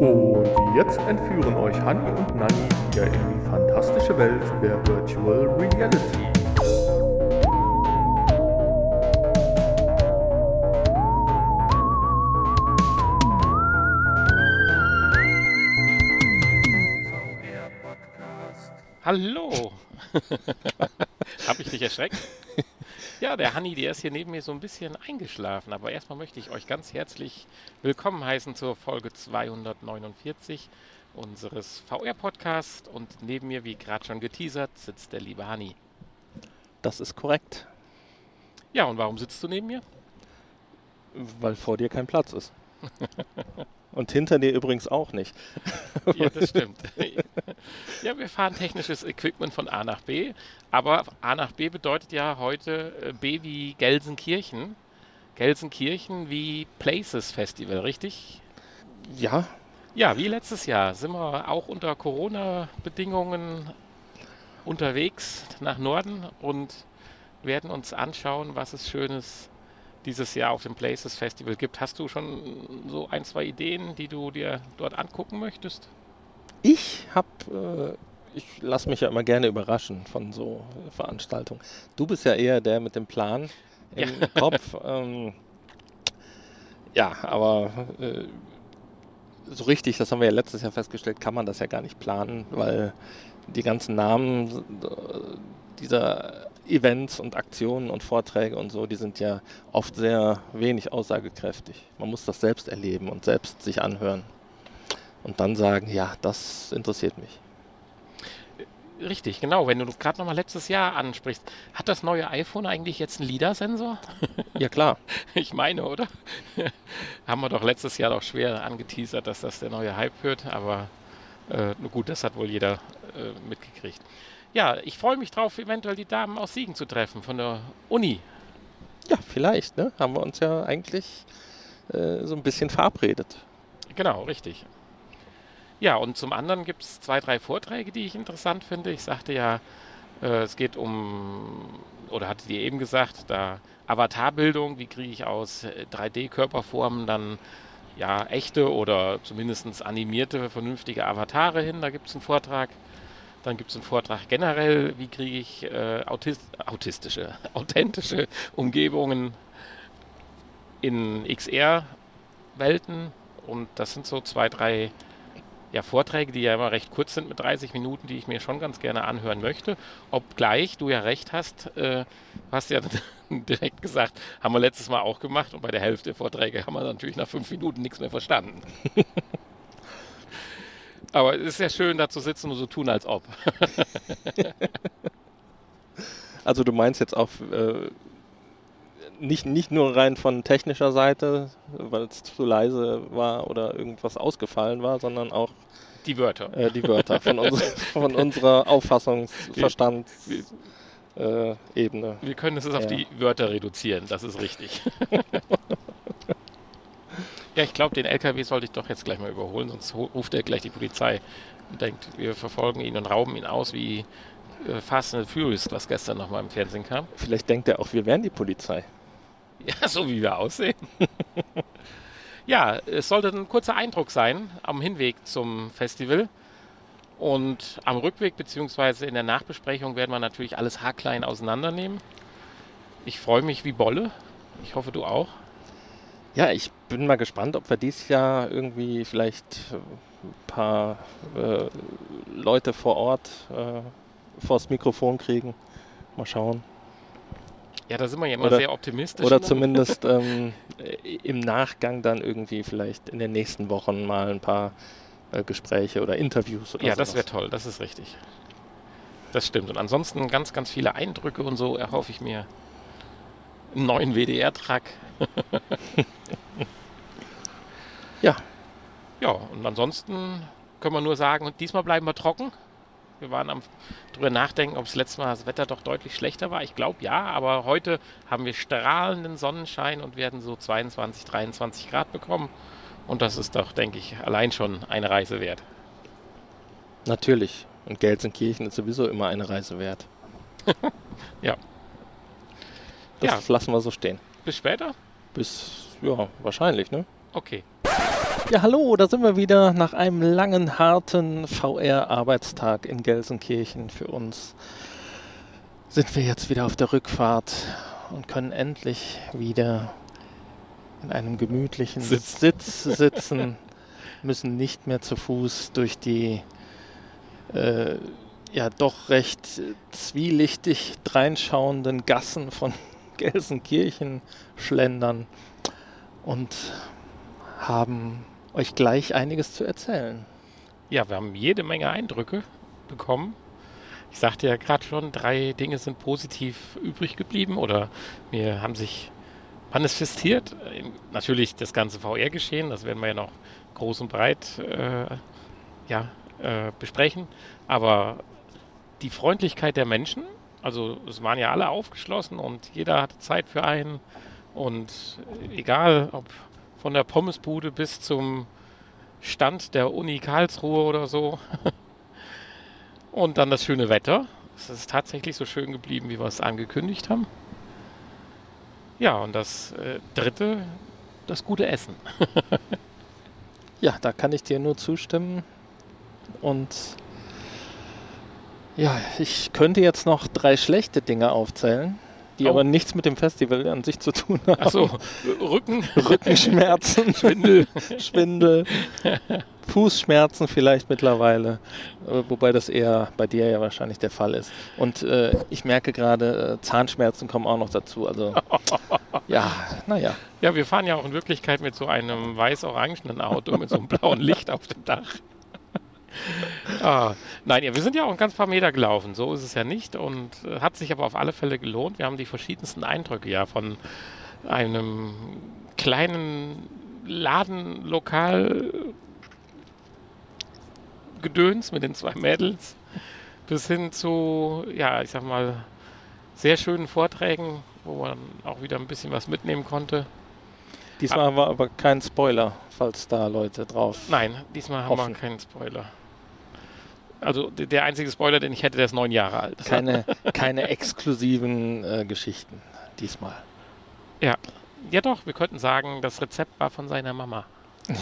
Und jetzt entführen euch Hanni und Nanni wieder in die fantastische Welt der Virtual Reality. Hallo! Hab ich dich erschreckt? Ja, der Hanni, der ist hier neben mir so ein bisschen eingeschlafen. Aber erstmal möchte ich euch ganz herzlich willkommen heißen zur Folge 249 unseres VR-Podcasts. Und neben mir, wie gerade schon geteasert, sitzt der liebe Hanni. Das ist korrekt, Ja, und warum sitzt du neben mir? weil vor dir kein Platz ist. Und hinter dir übrigens auch nicht. Ja, das stimmt. Ja, wir fahren technisches Equipment von A nach B. Aber A nach B bedeutet ja heute äh, B wie Gelsenkirchen. Gelsenkirchen wie Places Festival, richtig? Ja, Ja, wie letztes Jahr sind wir auch unter Corona-Bedingungen unterwegs nach Norden und werden uns anschauen, was es Schönes dieses Jahr auf dem Places Festival gibt. Hast du schon so ein, zwei Ideen, die du dir dort angucken möchtest? ich hab, äh, ich lasse mich ja immer gerne überraschen von so Veranstaltungen. Du bist ja eher der mit dem Plan im Kopf. Ähm, ja, aber äh, so richtig, das haben wir ja letztes Jahr festgestellt, kann man das ja gar nicht planen, weil die ganzen Namen äh, dieser Events und Aktionen und Vorträge und so, die sind ja oft sehr wenig aussagekräftig. Man muss das selbst erleben und selbst sich anhören. Und dann sagen, ja, das interessiert mich. Richtig, genau. Wenn du gerade nochmal letztes Jahr ansprichst, hat das neue iPhone eigentlich jetzt einen LIDAR-Sensor? Ja klar, Ich meine, oder? Haben wir doch letztes Jahr doch schwer angeteasert, dass das der neue Hype wird, aber äh, gut, das hat wohl jeder äh, mitgekriegt. Ja, ich freue mich drauf, eventuell die Damen aus Siegen zu treffen von der Uni. ja, vielleicht, ne? Haben wir uns ja eigentlich äh, so ein bisschen verabredet. Genau, richtig. Ja, und zum anderen gibt es zwei, drei Vorträge, die ich interessant finde. Ich sagte ja, äh, es geht um, oder hatte dir eben gesagt, da Avatarbildung, wie kriege ich aus äh, 3D-Körperformen dann ja echte oder zumindest animierte, vernünftige Avatare hin. Da gibt es einen Vortrag. Dann gibt es einen Vortrag generell, wie kriege ich äh, autist autistische, authentische Umgebungen in XR-Welten. Und das sind so zwei, drei ja, Vorträge, die ja immer recht kurz sind mit 30 Minuten, die ich mir schon ganz gerne anhören möchte. Obgleich du ja recht hast, äh, hast ja direkt gesagt, haben wir letztes Mal auch gemacht und bei der Hälfte der Vorträge haben wir natürlich nach fünf Minuten nichts mehr verstanden. Aber es ist ja schön, da zu sitzen und so tun, als ob. Also du meinst jetzt auf äh, nicht, nicht nur rein von technischer Seite, weil es zu leise war oder irgendwas ausgefallen war, sondern auch Die Wörter. äh, die Wörter von, uns, von unserer Auffassungs-Verstandsebene. Äh, Ebene. Wir können es auf Ja. die Wörter reduzieren, das ist richtig. ja, ich glaube, den LKW sollte ich doch jetzt gleich mal überholen, sonst ruft er gleich die Polizei und denkt, wir verfolgen ihn und rauben ihn aus wie äh, Fast and Furious, was gestern nochmal im Fernsehen kam. Vielleicht denkt er auch, wir wären die Polizei. Ja, so wie wir aussehen. ja, es sollte ein kurzer Eindruck sein am Hinweg zum Festival. Und am Rückweg bzw. in der Nachbesprechung werden wir natürlich alles haarklein auseinandernehmen. Ich freue mich wie Bolle. Ich hoffe, du auch. Ja, ich bin mal gespannt, ob wir dieses Jahr irgendwie vielleicht äh, ein paar äh, Leute vor Ort äh, vors Mikrofon kriegen. Mal schauen. Ja, da sind wir ja immer Oder- sehr optimistisch. Oder ne? zumindest ähm, äh, im Nachgang dann irgendwie vielleicht in den nächsten Wochen mal ein paar äh, Gespräche oder Interviews oder Ja, das sowas. wäre toll, das ist richtig. Das stimmt. Und ansonsten ganz, ganz viele Eindrücke und so erhoffe ich mir. Einen neuen WDR-Track. Ja. Ja, und ansonsten können wir nur sagen, diesmal bleiben wir trocken. Wir waren am drüber nachdenken, ob das letzte Mal das Wetter doch deutlich schlechter war. Ich glaube ja, aber heute haben wir strahlenden Sonnenschein und werden so 22, 23 Grad bekommen. Und das ist doch, denke ich, allein schon eine Reise wert. Natürlich. Und Gelsenkirchen ist sowieso immer eine Reise wert. Ja. Das Ja. lassen wir so stehen. Bis später? Bis, ja, wahrscheinlich, ne? Okay. Ja, hallo, da sind wir wieder nach einem langen, harten VR-Arbeitstag in Gelsenkirchen für uns. Sind wir jetzt wieder auf der Rückfahrt und können endlich wieder in einem gemütlichen Sitz. Sitz sitzen, müssen nicht mehr zu Fuß durch die äh, ja doch recht zwielichtig dreinschauenden Gassen von Gelsenkirchen schlendern und haben euch gleich einiges zu erzählen. Ja, wir haben jede Menge Eindrücke bekommen. Ich sagte ja gerade schon, drei Dinge sind positiv übrig geblieben oder mir haben sich manifestiert. Ähm, Natürlich das ganze VR-Geschehen, das werden wir ja noch groß und breit äh, ja, äh, besprechen. Aber die Freundlichkeit der Menschen, also es waren ja alle aufgeschlossen und jeder hatte Zeit für einen. Und egal, ob von der Pommesbude bis zum Stand der Uni Karlsruhe oder so. Und dann das schöne Wetter. Es ist tatsächlich so schön geblieben, wie wir es angekündigt haben. Ja, und das äh, dritte, das gute Essen. Ja, da kann ich dir nur zustimmen. Und ja, ich könnte jetzt noch drei schlechte Dinge aufzählen, die Oh. aber nichts mit dem Festival an sich zu tun haben. Achso, Rücken, Rückenschmerzen, Schwindel. Schwindel, Fußschmerzen vielleicht mittlerweile, äh, wobei das eher bei dir ja wahrscheinlich der Fall ist. Und äh, ich merke gerade, äh, Zahnschmerzen kommen auch noch dazu. Also ja, naja. Ja, wir fahren ja auch in Wirklichkeit mit so einem weiß-orangenen Auto mit so einem blauen Licht auf dem Dach. ah, nein, ja, wir sind ja auch ein ganz paar Meter gelaufen, so ist es ja nicht und äh, hat sich aber auf alle Fälle gelohnt. Wir haben die verschiedensten Eindrücke ja von einem kleinen Ladenlokal Gedöns mit den zwei Mädels bis hin zu, ja, ich sag mal, sehr schönen Vorträgen, wo man auch wieder ein bisschen was mitnehmen konnte. Diesmal war aber kein Spoiler, falls da Leute drauf. Nein, diesmal haben Hoffen. wir keinen Spoiler. Also der einzige Spoiler, den ich hätte, der ist neun Jahre alt. Keine, keine exklusiven äh, Geschichten diesmal. Ja doch, wir könnten sagen, das Rezept war von seiner Mama.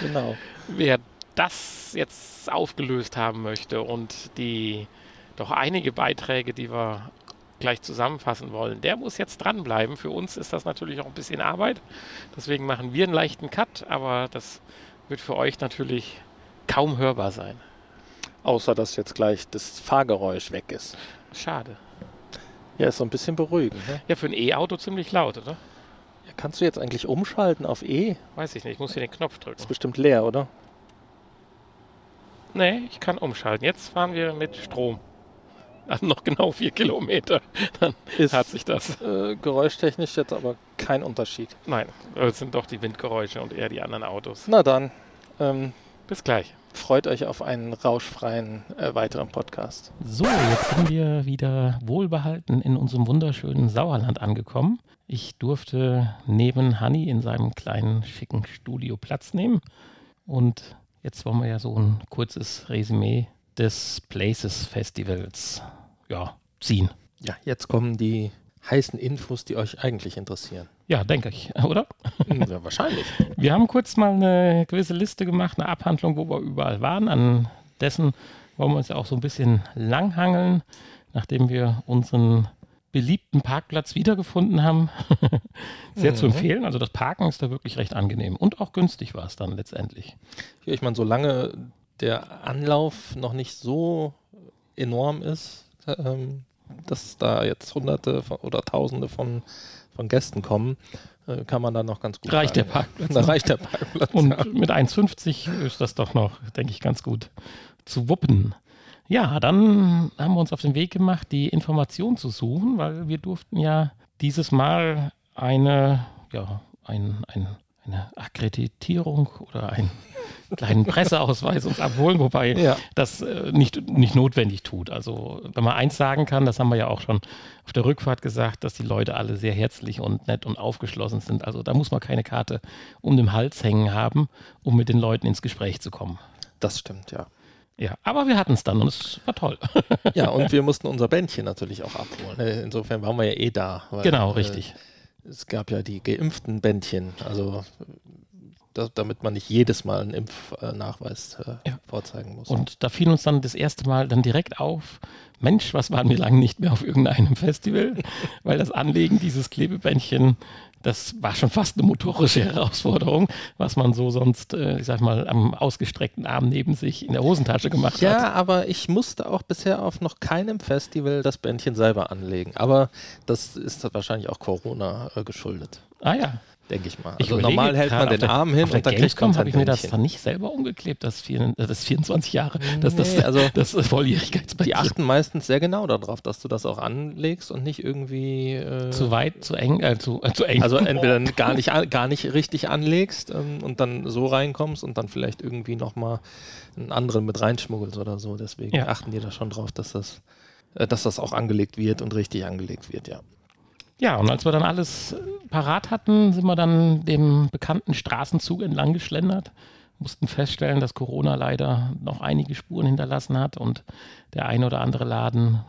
Genau. Wer das jetzt aufgelöst haben möchte und die doch einige Beiträge, die wir gleich zusammenfassen wollen, der muss jetzt dranbleiben. Für uns ist das natürlich auch ein bisschen Arbeit. Deswegen machen wir einen leichten Cut, aber das wird für euch natürlich kaum hörbar sein. Außer dass jetzt gleich das Fahrgeräusch weg ist. Schade. Ja, ist so ein bisschen beruhigend. Ne? Ja, für ein E-Auto ziemlich laut, oder? Ja, kannst du jetzt eigentlich umschalten auf E? Weiß ich nicht, ich muss hier den Knopf drücken. Ist bestimmt leer, oder? Nee, ich kann umschalten. Jetzt fahren wir mit Strom. Also noch genau vier Kilometer. Dann Ist hat sich das. äh, geräuschtechnisch jetzt aber kein Unterschied. Nein, es sind doch die Windgeräusche und eher die anderen Autos. Na dann, ähm, Bis gleich. freut euch auf einen rauschfreien äh, weiteren Podcast. So, jetzt sind wir wieder wohlbehalten in unserem wunderschönen Sauerland angekommen. Ich durfte neben Hanni in seinem kleinen, schicken Studio Platz nehmen. Und jetzt wollen wir ja so ein kurzes Resümee des Places Festivals ja, ziehen. Ja, jetzt kommen die heißen Infos, die euch eigentlich interessieren. Ja, denke ich, oder? ja, wahrscheinlich. Wir haben kurz mal eine gewisse Liste gemacht, eine Abhandlung, wo wir überall waren. An dessen wollen wir uns ja auch so ein bisschen langhangeln, nachdem wir unseren beliebten Parkplatz wiedergefunden haben. Sehr zu Mhm. empfehlen. Also das Parken ist da wirklich recht angenehm. Und auch günstig war es dann letztendlich. Ja, ich meine, solange der Anlauf noch nicht so enorm ist, ähm, dass da jetzt Hunderte von, oder Tausende von, von Gästen kommen, äh, kann man da noch ganz gut. Reicht der rein. Parkplatz. Da reicht der Parkplatz. ja. Und mit 1,50 ist das doch noch, denke ich, ganz gut zu wuppen. Ja, dann haben wir uns auf den Weg gemacht, die Information zu suchen, weil wir durften ja dieses Mal eine, ja, ein, ein, eine Akkreditierung oder einen kleinen Presseausweis uns abholen, wobei Ja. das äh, nicht, nicht notwendig tut. Also wenn man eins sagen kann, das haben wir ja auch schon auf der Rückfahrt gesagt, dass die Leute alle sehr herzlich und nett und aufgeschlossen sind. Also da muss man keine Karte um den Hals hängen haben, um mit den Leuten ins Gespräch zu kommen. Das stimmt, ja. Ja, aber wir hatten es dann und es war toll. Ja, und wir mussten unser Bändchen natürlich auch abholen. Äh, Insofern waren wir ja eh da. weil, genau, äh, richtig. Es gab ja die geimpften Bändchen. Also da, damit man nicht jedes Mal einen Impfnachweis äh, ja. vorzeigen muss. Und da fiel uns dann das erste Mal dann direkt auf, Mensch, was waren wir lange nicht mehr auf irgendeinem Festival, weil das Anlegen dieses Klebebändchen das war schon fast eine motorische Herausforderung, was man so sonst, äh, ich sag mal, am ausgestreckten Arm neben sich in der Hosentasche gemacht ja, hat. Ja, aber ich musste auch bisher auf noch keinem Festival das Bändchen selber anlegen. Aber das ist wahrscheinlich auch Corona äh, geschuldet. Ah ja denke ich mal. Also ich normal hält man den der, Arm hin und dann kriegt man habe ich mir das dann nicht selber umgeklebt, das, vier, das 24 Jahre, das, das, nee, also das Volljährigkeitsband. Die achten meistens sehr genau darauf, dass du das auch anlegst und nicht irgendwie äh, zu weit, zu eng, äh, zu, äh, zu eng. Also entweder gar nicht, gar nicht richtig anlegst ähm, und dann so reinkommst und dann vielleicht irgendwie nochmal einen anderen mit reinschmuggelst oder so. Deswegen ja. achten die da schon drauf, dass das, äh, dass das auch angelegt wird und richtig angelegt wird, ja. Ja, und als wir dann alles parat hatten, sind wir dann dem bekannten Straßenzug entlang geschlendert, mussten feststellen, dass Corona leider noch einige Spuren hinterlassen hat und der eine oder andere Laden,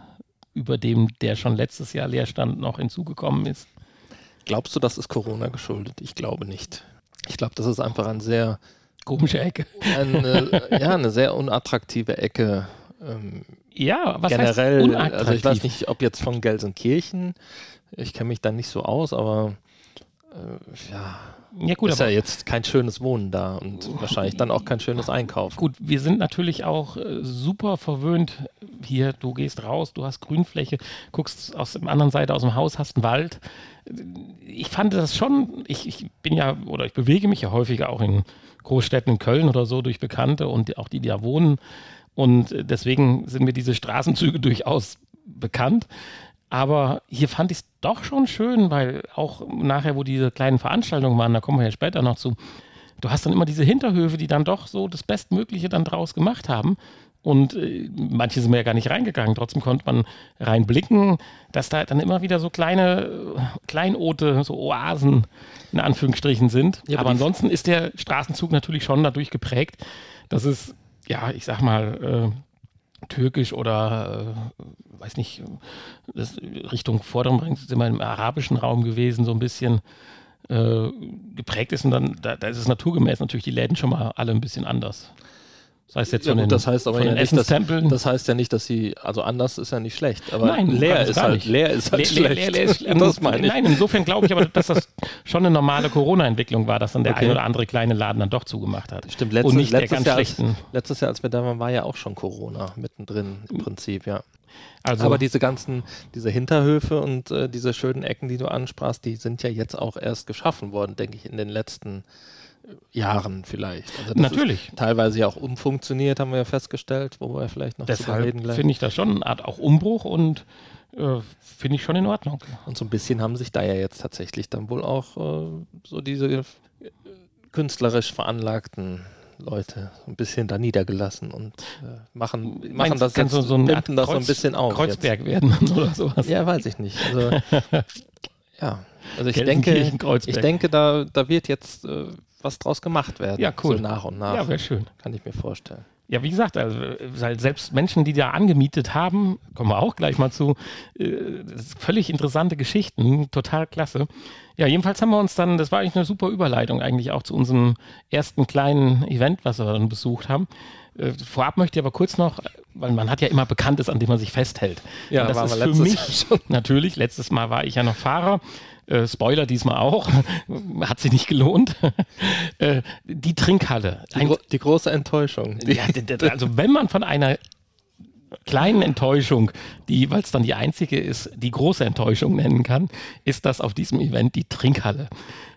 über dem der schon letztes Jahr leer stand, noch hinzugekommen ist. Glaubst du, das ist Corona geschuldet? Ich glaube nicht. Ich glaube, das ist einfach eine sehr komische Ecke. Eine, ja, eine sehr unattraktive Ecke. Ähm, ja, was generell? Also ich weiß nicht, ob jetzt von Gelsenkirchen ich kenne mich da nicht so aus, aber äh, ja. Ja, gut, ist ja jetzt kein schönes Wohnen da und wahrscheinlich dann auch kein schönes Einkaufen. Gut, wir sind natürlich auch äh, super verwöhnt. Hier, du gehst raus, du hast Grünfläche, guckst aus der anderen Seite aus dem Haus, hast einen Wald. Ich fand das schon, ich, ich bin ja, oder ich bewege mich ja häufiger auch in Großstädten in Köln oder so durch Bekannte und auch die, die da wohnen. Und deswegen sind mir diese Straßenzüge durchaus bekannt. Aber hier fand ich es doch schon schön, weil auch nachher, wo diese kleinen Veranstaltungen waren, da kommen wir ja später noch zu, du hast dann immer diese Hinterhöfe, die dann doch so das Bestmögliche dann draus gemacht haben. Und äh, manche sind mir ja gar nicht reingegangen. Trotzdem konnte man reinblicken, dass da dann immer wieder so kleine äh, Kleinote, so Oasen in Anführungsstrichen sind. Ja, aber, aber ansonsten ist der Straßenzug natürlich schon dadurch geprägt, dass es, ja, ich sag mal, äh, türkisch oder äh, weiß nicht, das Richtung Vorderen sind wir im arabischen Raum gewesen, so ein bisschen äh, geprägt ist und dann, da, da ist es naturgemäß natürlich die Läden schon mal alle ein bisschen anders. Das heißt jetzt ja, von den, das heißt aber ja nicht, dass, das heißt ja nicht, dass sie, also anders ist ja nicht schlecht, aber nein, leer ist halt, leer ist halt leer, schlecht. Leer, leer ist, ähm, das meine ich. Nein, insofern glaube ich aber, dass das schon eine normale Corona-Entwicklung war, dass dann der okay. ein oder andere kleine Laden dann doch zugemacht hat. Stimmt, letztes, Und nicht letztes, Jahr, als, letztes Jahr, als wir da waren, war ja auch schon Corona mittendrin im Prinzip, ja. Also Aber diese ganzen, diese Hinterhöfe und äh, diese schönen Ecken, die du ansprachst, die sind ja jetzt auch erst geschaffen worden, denke ich, in den letzten äh, Jahren vielleicht. Also Natürlich. teilweise ja auch umfunktioniert, haben wir ja festgestellt, wo wir vielleicht noch Deshalb reden gleich. finde ich das schon eine Art auch Umbruch und äh, finde ich schon in Ordnung. Und so ein bisschen haben sich da ja jetzt tatsächlich dann wohl auch äh, so diese äh, künstlerisch veranlagten Leute ein bisschen da niedergelassen und äh, machen, machen Meinst, das jetzt, so, so ein das so ein bisschen auf. Kreuzberg jetzt. werden oder sowas. Ja, weiß ich nicht. Also, ja, also ich denke, ich denke, da, da wird jetzt äh, was draus gemacht werden. Ja, cool. So nach und nach. Ja, wäre schön. Kann ich mir vorstellen. Ja, wie gesagt, also selbst Menschen, die da angemietet haben, kommen wir auch gleich mal zu, äh, völlig interessante Geschichten, total klasse. Ja, jedenfalls haben wir uns dann, das war eigentlich eine super Überleitung eigentlich auch zu unserem ersten kleinen Event, was wir dann besucht haben. Äh, vorab möchte ich aber kurz noch, weil man hat ja immer Bekanntes, an dem man sich festhält. Ja, Und das war ist für mich natürlich, letztes Mal war ich ja noch Fahrer äh, Spoiler diesmal auch, hat sich nicht gelohnt. äh, die Trinkhalle. Die, gro die große Enttäuschung. Ja, also wenn man von einer kleinen Enttäuschung, die, weil es dann die einzige ist, die große Enttäuschung nennen kann, ist das auf diesem Event die Trinkhalle.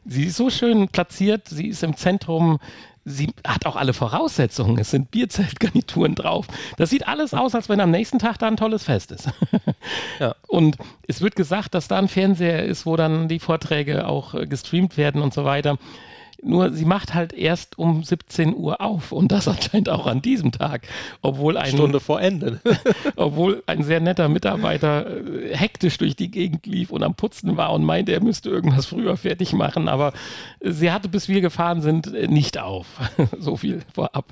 Sie ist so schön platziert, sie ist im Zentrum sie hat auch alle Voraussetzungen. Es sind Bierzeltgarnituren drauf. Das sieht alles aus, als wenn am nächsten Tag da ein tolles Fest ist. ja. Und es wird gesagt, dass da ein Fernseher ist, wo dann die Vorträge auch äh, gestreamt werden und so weiter. Nur sie macht halt erst um 17 Uhr auf und das anscheinend auch an diesem Tag, obwohl ein Stunde vor Ende, obwohl ein sehr netter Mitarbeiter äh, hektisch durch die Gegend lief und am Putzen war und meinte, er müsste irgendwas früher fertig machen, aber sie hatte bis wir gefahren sind nicht auf. so viel vorab.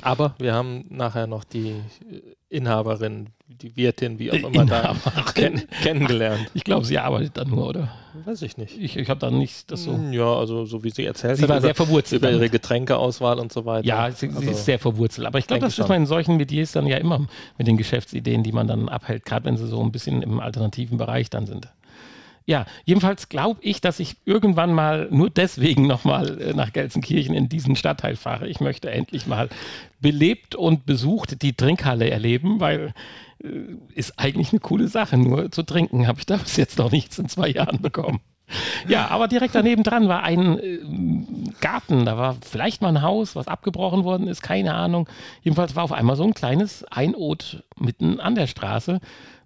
Aber wir haben nachher noch die äh, Inhaberin, die Wirtin, wie auch immer da kenn kennengelernt. Ich glaube, sie arbeitet da nur, oder? Weiß ich nicht. Ich, ich habe da nicht das so. Hm, ja, also so wie sie erzählt sie hat. war sehr verwurzelt. Über ihre Getränkeauswahl und so weiter. Ja, sie, also, sie ist sehr verwurzelt. Aber ich glaube, das ist man in solchen Mediers dann ja immer mit den Geschäftsideen, die man dann abhält, gerade wenn sie so ein bisschen im alternativen Bereich dann sind. Ja, jedenfalls glaube ich, dass ich irgendwann mal nur deswegen nochmal äh, nach Gelsenkirchen in diesen Stadtteil fahre. Ich möchte endlich mal belebt und besucht die Trinkhalle erleben, weil äh, ist eigentlich eine coole Sache. Nur zu trinken habe ich da bis jetzt noch nichts in zwei Jahren bekommen. Ja, aber direkt daneben dran war ein äh, Garten. Da war vielleicht mal ein Haus, was abgebrochen worden ist, keine Ahnung. Jedenfalls war auf einmal so ein kleines Einod mitten an der Straße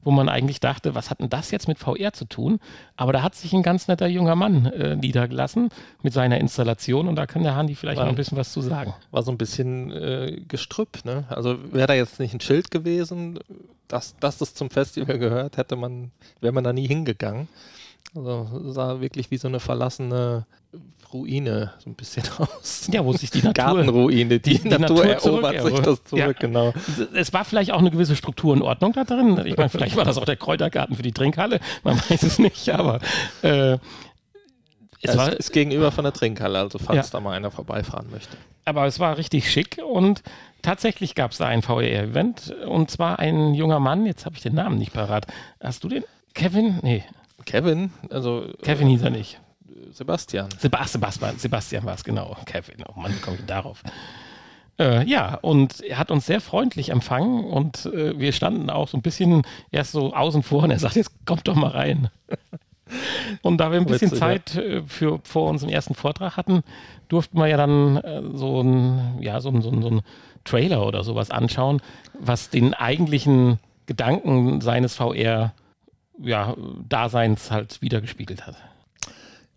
wo man eigentlich dachte, was hat denn das jetzt mit VR zu tun? Aber da hat sich ein ganz netter junger Mann äh, niedergelassen mit seiner Installation und da kann der Handy vielleicht war, noch ein bisschen was zu sagen. War so ein bisschen äh, Gestrüpp, ne? Also wäre da jetzt nicht ein Schild gewesen, dass, dass das zum Festival gehört, hätte man, wäre man da nie hingegangen. Also sah wirklich wie so eine verlassene Ruine so ein bisschen aus. Ja, wo sich die Natur... Gartenruine, die, die, Natur, Natur erobert sich das zurück, ja. genau. Es war vielleicht auch eine gewisse Struktur und Ordnung da drin. Ich meine, vielleicht war das auch der Kräutergarten für die Trinkhalle, man weiß es nicht, aber... Äh, es, ja, war, ist gegenüber von der Trinkhalle, also falls ja. da mal einer vorbeifahren möchte. Aber es war richtig schick und tatsächlich gab es da ein VR-Event und zwar ein junger Mann, jetzt habe ich den Namen nicht parat. Hast du den? Kevin? Nee. Kevin? Also. Kevin hieß er nicht. Sebastian. Sebastian, Sebastian war es, genau. Kevin, oh Mann, wie komme ich darauf? Äh, ja, und er hat uns sehr freundlich empfangen und äh, wir standen auch so ein bisschen erst so außen vor und er sagt, jetzt kommt doch mal rein. und da wir ein bisschen Zeit äh, für, vor unserem ersten Vortrag hatten, durften wir ja dann äh, so ein, ja, so, so, so ein Trailer oder sowas anschauen, was den eigentlichen Gedanken seines VR ja, Daseins halt wiedergespiegelt hat.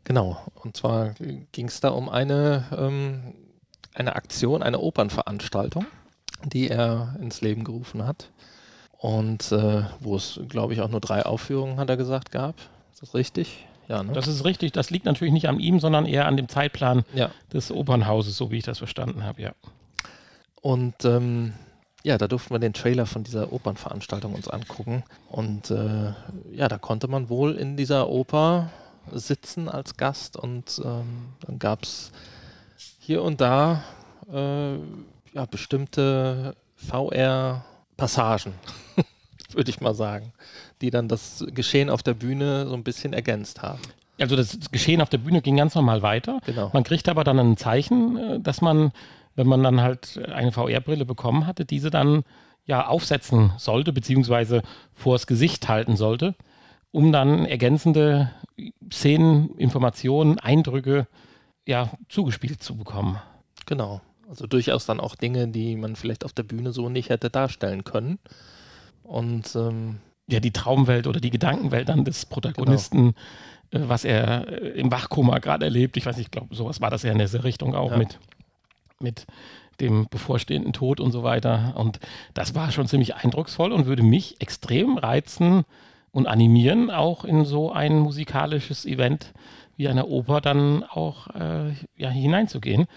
Genau, und zwar ging es da um eine, ähm, eine Aktion, eine Opernveranstaltung, die er ins Leben gerufen hat. Und äh, wo es, glaube ich, auch nur drei Aufführungen, hat er gesagt, gab. Ist das richtig? Ja, ne? Das ist richtig. Das liegt natürlich nicht an ihm, sondern eher an dem Zeitplan ja. des Opernhauses, so wie ich das verstanden habe, ja. Und ähm, ja, da durften wir den Trailer von dieser Opernveranstaltung uns angucken. Und äh, ja, da konnte man wohl in dieser Oper sitzen als Gast und ähm, dann gab es hier und da äh, ja, bestimmte VR-Passagen, würde ich mal sagen, die dann das Geschehen auf der Bühne so ein bisschen ergänzt haben. Also das Geschehen auf der Bühne ging ganz normal weiter. Genau. Man kriegt aber dann ein Zeichen, äh, dass man, wenn man dann halt eine VR-Brille bekommen hatte, diese dann ja aufsetzen sollte, beziehungsweise vors Gesicht halten sollte um dann ergänzende Szenen, Informationen, Eindrücke ja, zugespielt zu bekommen. Genau. Also durchaus dann auch Dinge, die man vielleicht auf der Bühne so nicht hätte darstellen können. Und ähm, ja, die Traumwelt oder die Gedankenwelt dann des Protagonisten, genau. äh, was er äh, im Wachkoma gerade erlebt. Ich weiß nicht, ich glaube, sowas war das ja in dieser Richtung auch ja. mit, mit dem bevorstehenden Tod und so weiter. Und das war schon ziemlich eindrucksvoll und würde mich extrem reizen, und animieren, auch in so ein musikalisches Event wie eine Oper dann auch äh, ja, hineinzugehen,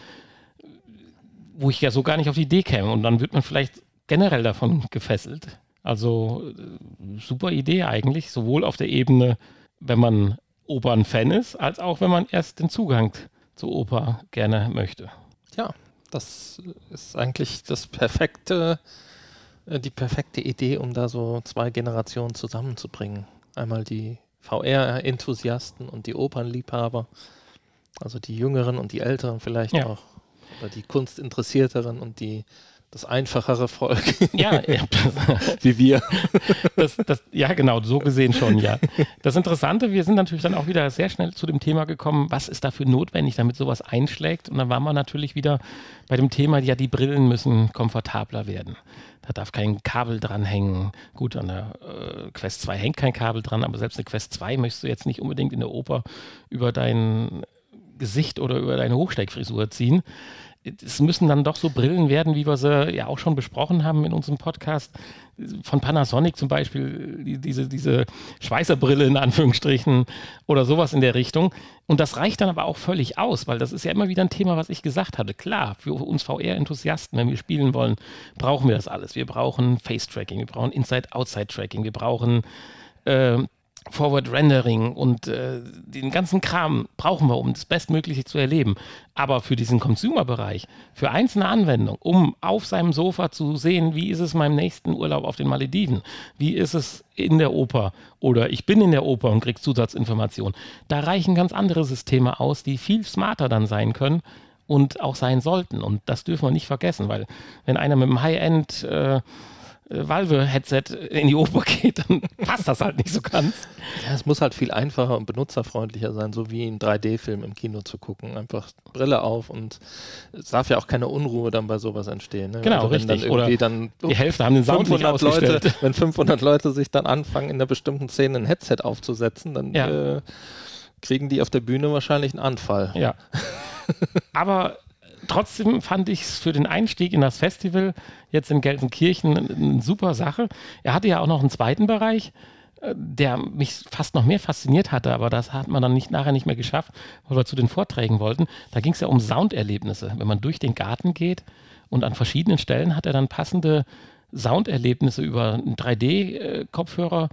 wo ich ja so gar nicht auf die Idee käme. Und dann wird man vielleicht generell davon gefesselt. Also äh, super Idee eigentlich, sowohl auf der Ebene, wenn man Opern-Fan ist, als auch wenn man erst den Zugang zur Oper gerne möchte. Ja, das ist eigentlich das perfekte äh, die perfekte Idee, um da so zwei Generationen zusammenzubringen. Einmal die VR-Enthusiasten und die Opernliebhaber, also die Jüngeren und die Älteren vielleicht ja. auch, oder die Kunstinteressierteren und die das einfachere Volk. Ja, ja. wie wir. Das, das, ja, genau, so gesehen schon, ja. Das Interessante, wir sind natürlich dann auch wieder sehr schnell zu dem Thema gekommen, was ist dafür notwendig, damit sowas einschlägt. Und dann waren wir natürlich wieder bei dem Thema, ja, die Brillen müssen komfortabler werden. Da darf kein Kabel dran hängen. Gut, an der äh, Quest 2 hängt kein Kabel dran, aber selbst eine Quest 2 möchtest du jetzt nicht unbedingt in der Oper über dein Gesicht oder über deine Hochsteckfrisur ziehen es müssen dann doch so Brillen werden, wie wir sie ja auch schon besprochen haben in unserem Podcast. Von Panasonic zum Beispiel, die, diese, diese Schweißerbrille in Anführungsstrichen oder sowas in der Richtung. Und das reicht dann aber auch völlig aus, weil das ist ja immer wieder ein Thema, was ich gesagt hatte. Klar, für uns VR-Enthusiasten, wenn wir spielen wollen, brauchen wir das alles. Wir brauchen Face-Tracking, wir brauchen Inside-Outside-Tracking, wir brauchen äh, Forward Rendering und äh, den ganzen Kram brauchen wir, um das Bestmögliche zu erleben. Aber für diesen Consumer-Bereich, für einzelne Anwendungen, um auf seinem Sofa zu sehen, wie ist es meinem nächsten Urlaub auf den Malediven, wie ist es in der Oper oder ich bin in der Oper und kriege Zusatzinformationen, da reichen ganz andere Systeme aus, die viel smarter dann sein können und auch sein sollten. Und das dürfen wir nicht vergessen, weil wenn einer mit dem High-End äh, Valve-Headset in die Oper geht, dann passt das halt nicht so ganz. Ja, es muss halt viel einfacher und benutzerfreundlicher sein, so wie einen 3D-Film im Kino zu gucken. Einfach Brille auf und es darf ja auch keine Unruhe dann bei sowas entstehen. Ne? Genau, also richtig. Oder dann die Hälfte haben den Sound 500 nicht Leute, Wenn 500 Leute sich dann anfangen, in einer bestimmten Szene ein Headset aufzusetzen, dann ja. äh, kriegen die auf der Bühne wahrscheinlich einen Anfall. Ja. Aber trotzdem fand ich es für den Einstieg in das Festival jetzt in Gelsenkirchen eine super Sache. Er hatte ja auch noch einen zweiten Bereich, äh, der mich fast noch mehr fasziniert hatte, aber das hat man dann nicht, nachher nicht mehr geschafft, weil wir zu den Vorträgen wollten. Da ging es ja um Sounderlebnisse. Wenn man durch den Garten geht und an verschiedenen Stellen hat er dann passende Sounderlebnisse über einen 3D-Kopfhörer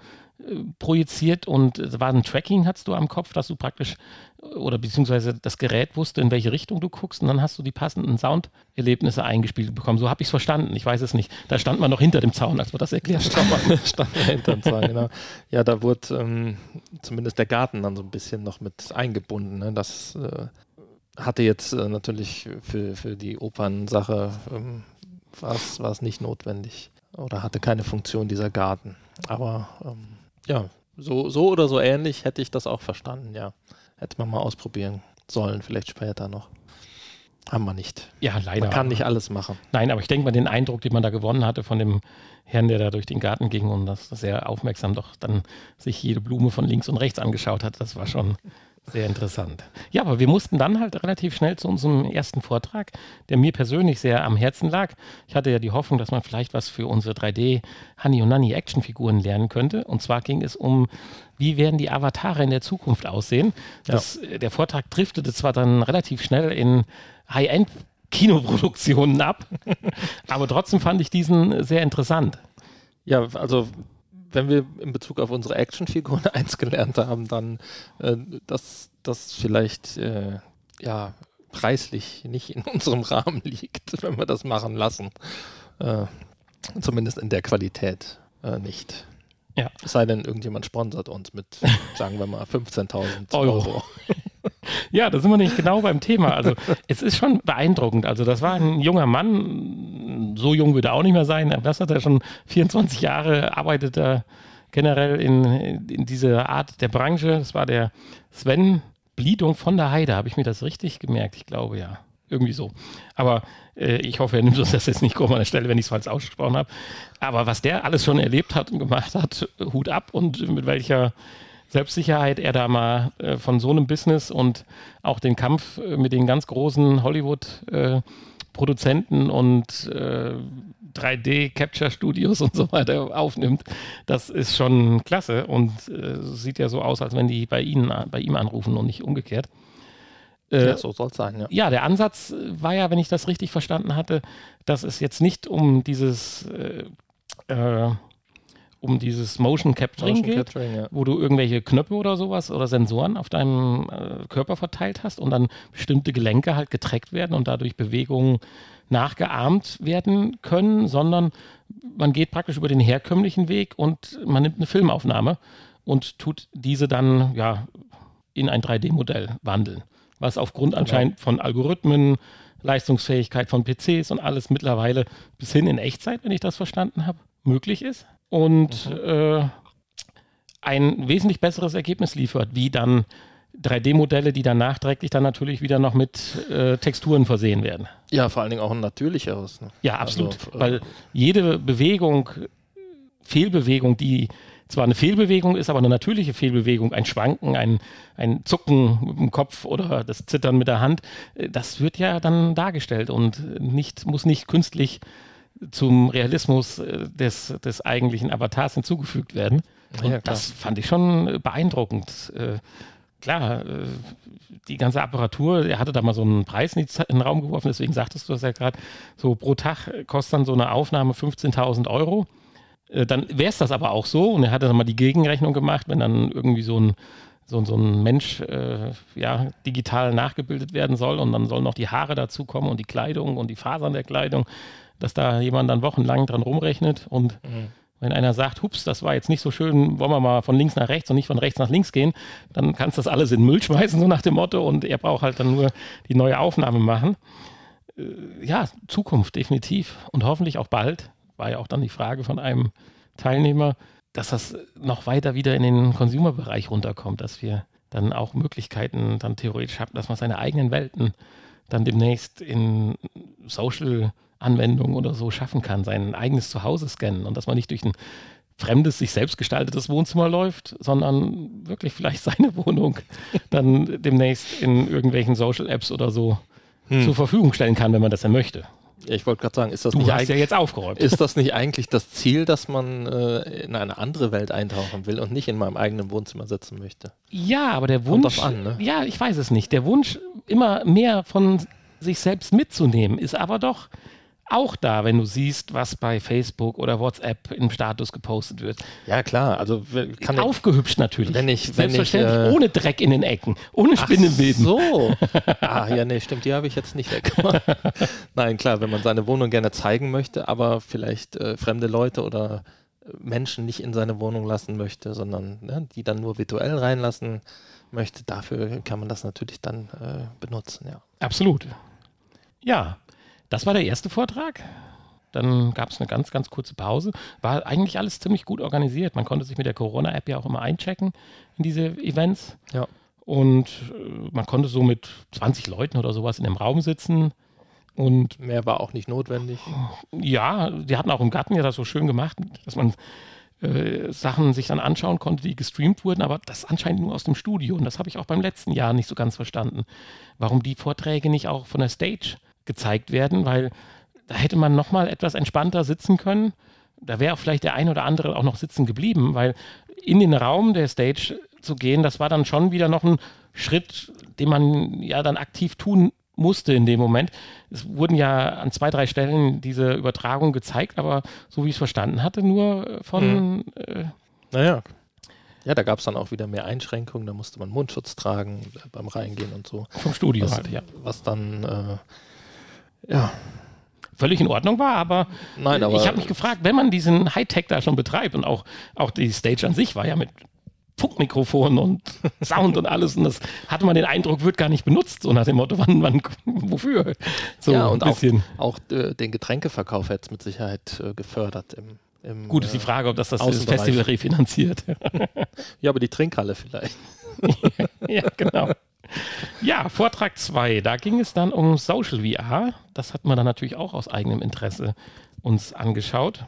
projiziert und es war ein Tracking, hast du am Kopf, dass du praktisch oder beziehungsweise das Gerät wusste, in welche Richtung du guckst und dann hast du die passenden Sounderlebnisse eingespielt bekommen. So habe ich es verstanden. Ich weiß es nicht. Da stand man noch hinter dem Zaun, als wir das erklärt haben. stand hinter dem Zaun, genau. Ja, da wurde ähm, zumindest der Garten dann so ein bisschen noch mit eingebunden. Ne? Das äh, hatte jetzt äh, natürlich für, für die Opernsache ähm, war es nicht notwendig oder hatte keine Funktion dieser Garten. Aber ähm, ja, so, so oder so ähnlich hätte ich das auch verstanden, ja. Hätte man mal ausprobieren sollen, vielleicht später noch. Haben wir nicht. Ja, leider. Man kann nicht alles machen. Nein, aber ich denke mal, den Eindruck, den man da gewonnen hatte von dem Herrn, der da durch den Garten ging und das sehr aufmerksam doch dann sich jede Blume von links und rechts angeschaut hat, das war schon sehr interessant. Ja, aber wir mussten dann halt relativ schnell zu unserem ersten Vortrag, der mir persönlich sehr am Herzen lag. Ich hatte ja die Hoffnung, dass man vielleicht was für unsere 3D Honey und Nanny Actionfiguren lernen könnte. Und zwar ging es um, wie werden die Avatare in der Zukunft aussehen. Das, ja. Der Vortrag driftete zwar dann relativ schnell in High-End Kinoproduktionen ab, aber trotzdem fand ich diesen sehr interessant. Ja, also wenn wir in Bezug auf unsere Actionfiguren eins gelernt haben, dann, äh, dass das vielleicht äh, ja preislich nicht in unserem Rahmen liegt, wenn wir das machen lassen. Äh, zumindest in der Qualität äh, nicht. Ja. Es sei denn, irgendjemand sponsert uns mit, sagen wir mal, 15.000 Euro. Euro. Ja, da sind wir nicht genau beim Thema. Also es ist schon beeindruckend. Also das war ein junger Mann, so jung würde er auch nicht mehr sein, das hat er schon 24 Jahre, arbeitet er generell in, in dieser Art der Branche. Das war der Sven Bliedung von der Heide. Habe ich mir das richtig gemerkt? Ich glaube ja. Irgendwie so. Aber äh, ich hoffe, er nimmt uns das jetzt nicht grob an der Stelle, wenn ich es falsch ausgesprochen habe. Aber was der alles schon erlebt hat und gemacht hat, Hut ab und mit welcher Selbstsicherheit er da mal äh, von so einem Business und auch den Kampf äh, mit den ganz großen Hollywood-Produzenten äh, und 3D-Capture-Studios und so weiter aufnimmt, das ist schon klasse und äh, sieht ja so aus, als wenn die bei Ihnen, bei ihm anrufen und nicht umgekehrt. Äh, ja, so soll es sein, ja. Ja, der Ansatz war ja, wenn ich das richtig verstanden hatte, dass es jetzt nicht um dieses äh, äh um dieses Motion Capturing Motion geht, Capturing, ja. wo du irgendwelche Knöpfe oder sowas oder Sensoren auf deinem äh, Körper verteilt hast und dann bestimmte Gelenke halt getrackt werden und dadurch Bewegungen nachgeahmt werden können, sondern man geht praktisch über den herkömmlichen Weg und man nimmt eine Filmaufnahme und tut diese dann ja in ein 3D-Modell wandeln, was aufgrund genau. anscheinend von Algorithmen, Leistungsfähigkeit von PCs und alles mittlerweile bis hin in Echtzeit, wenn ich das verstanden habe, möglich ist und mhm. äh, ein wesentlich besseres Ergebnis liefert, wie dann 3D-Modelle, die dann nachträglich dann natürlich wieder noch mit äh, Texturen versehen werden. Ja, vor allen Dingen auch ein natürlicheres. Ne? Ja, absolut. Also, äh, Weil jede Bewegung, Fehlbewegung, die zwar eine Fehlbewegung ist, aber eine natürliche Fehlbewegung, ein Schwanken, ein, ein Zucken mit dem Kopf oder das Zittern mit der Hand, äh, das wird ja dann dargestellt und nicht, muss nicht künstlich zum Realismus äh, des, des eigentlichen Avatars hinzugefügt werden. Ja, das fand ich schon beeindruckend. Äh, klar, äh, die ganze Apparatur, er hatte da mal so einen Preis in den Raum geworfen, deswegen sagtest du das ja gerade, so pro Tag kostet dann so eine Aufnahme 15.000 Euro. Dann wäre es das aber auch so und er hatte dann mal die Gegenrechnung gemacht, wenn dann irgendwie so ein, so, so ein Mensch äh, ja, digital nachgebildet werden soll und dann sollen noch die Haare dazukommen und die Kleidung und die Fasern der Kleidung, dass da jemand dann wochenlang dran rumrechnet und mhm wenn einer sagt, hups, das war jetzt nicht so schön, wollen wir mal von links nach rechts und nicht von rechts nach links gehen, dann kannst du das alles in den Müll schmeißen, so nach dem Motto, und er braucht halt dann nur die neue Aufnahme machen. Äh, ja, Zukunft, definitiv. Und hoffentlich auch bald, war ja auch dann die Frage von einem Teilnehmer, dass das noch weiter wieder in den Consumer-Bereich runterkommt, dass wir dann auch Möglichkeiten dann theoretisch haben, dass man seine eigenen Welten dann demnächst in Social Anwendung oder so schaffen kann, sein eigenes Zuhause scannen und dass man nicht durch ein fremdes, sich selbst gestaltetes Wohnzimmer läuft, sondern wirklich vielleicht seine Wohnung dann demnächst in irgendwelchen Social Apps oder so hm. zur Verfügung stellen kann, wenn man das dann möchte. Ich wollte gerade sagen, ist das du nicht hast ja jetzt aufgeräumt. Ist das nicht eigentlich das Ziel, dass man äh, in eine andere Welt eintauchen will und nicht in meinem eigenen Wohnzimmer sitzen möchte? Ja, aber der Wunsch. An, ne? Ja, ich weiß es nicht. Der Wunsch, immer mehr von sich selbst mitzunehmen, ist aber doch auch da, wenn du siehst, was bei Facebook oder WhatsApp im Status gepostet wird. Ja, klar. Also kann Aufgehübscht natürlich. Wenn ich, Selbstverständlich, wenn ich, äh, ohne Dreck in den Ecken, ohne Spinnenweben. so. ah, ja, nee, stimmt, die habe ich jetzt nicht weggemacht. Nein, klar, wenn man seine Wohnung gerne zeigen möchte, aber vielleicht äh, fremde Leute oder äh, Menschen nicht in seine Wohnung lassen möchte, sondern ne, die dann nur virtuell reinlassen möchte, dafür kann man das natürlich dann äh, benutzen, ja. Absolut. Ja, das war der erste Vortrag. Dann gab es eine ganz, ganz kurze Pause. War eigentlich alles ziemlich gut organisiert. Man konnte sich mit der Corona-App ja auch immer einchecken in diese Events. Ja. Und äh, man konnte so mit 20 Leuten oder sowas in dem Raum sitzen. Und mehr war auch nicht notwendig. Ja, die hatten auch im Garten ja das so schön gemacht, dass man äh, Sachen sich dann anschauen konnte, die gestreamt wurden, aber das anscheinend nur aus dem Studio. Und das habe ich auch beim letzten Jahr nicht so ganz verstanden. Warum die Vorträge nicht auch von der Stage gezeigt werden, weil da hätte man noch mal etwas entspannter sitzen können. Da wäre auch vielleicht der ein oder andere auch noch sitzen geblieben, weil in den Raum der Stage zu gehen, das war dann schon wieder noch ein Schritt, den man ja dann aktiv tun musste in dem Moment. Es wurden ja an zwei, drei Stellen diese Übertragungen gezeigt, aber so wie ich es verstanden hatte, nur von. Mhm. Äh, naja. Ja, da gab es dann auch wieder mehr Einschränkungen, da musste man Mundschutz tragen beim Reingehen und so. Vom Studio was, halt, ja. Was dann äh, ja. Völlig in Ordnung war, aber, Nein, aber ich habe mich gefragt, wenn man diesen Hightech da schon betreibt und auch, auch die Stage an sich war ja mit Funkmikrofon und Sound und alles. Und das hatte man den Eindruck, wird gar nicht benutzt, so nach dem Motto, wann, wann, wofür. So ja, und auch, auch äh, den Getränkeverkauf hätte es mit Sicherheit äh, gefördert. Im, im, Gut, ist die äh, Frage, ob das das, das Festival refinanziert. ja, aber die Trinkhalle vielleicht. ja, genau. Ja, Vortrag 2, da ging es dann um Social VR. Das hat man dann natürlich auch aus eigenem Interesse uns angeschaut.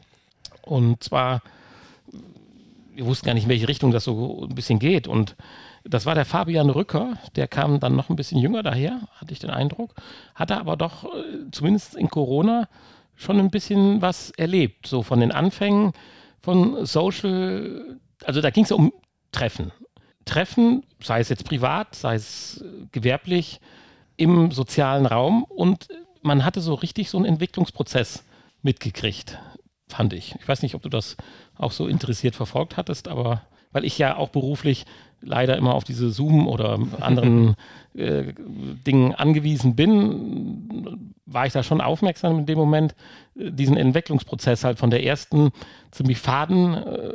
Und zwar, wir wussten gar nicht, in welche Richtung das so ein bisschen geht. Und das war der Fabian Rücker, der kam dann noch ein bisschen jünger daher, hatte ich den Eindruck. Hatte aber doch, äh, zumindest in Corona, schon ein bisschen was erlebt. So von den Anfängen von Social, also da ging es um Treffen. Treffen, sei es jetzt privat, sei es äh, gewerblich, im sozialen Raum und man hatte so richtig so einen Entwicklungsprozess mitgekriegt, fand ich. Ich weiß nicht, ob du das auch so interessiert verfolgt hattest, aber weil ich ja auch beruflich leider immer auf diese Zoom oder anderen äh, Dingen angewiesen bin, war ich da schon aufmerksam in dem Moment, äh, diesen Entwicklungsprozess halt von der ersten ziemlich faden äh,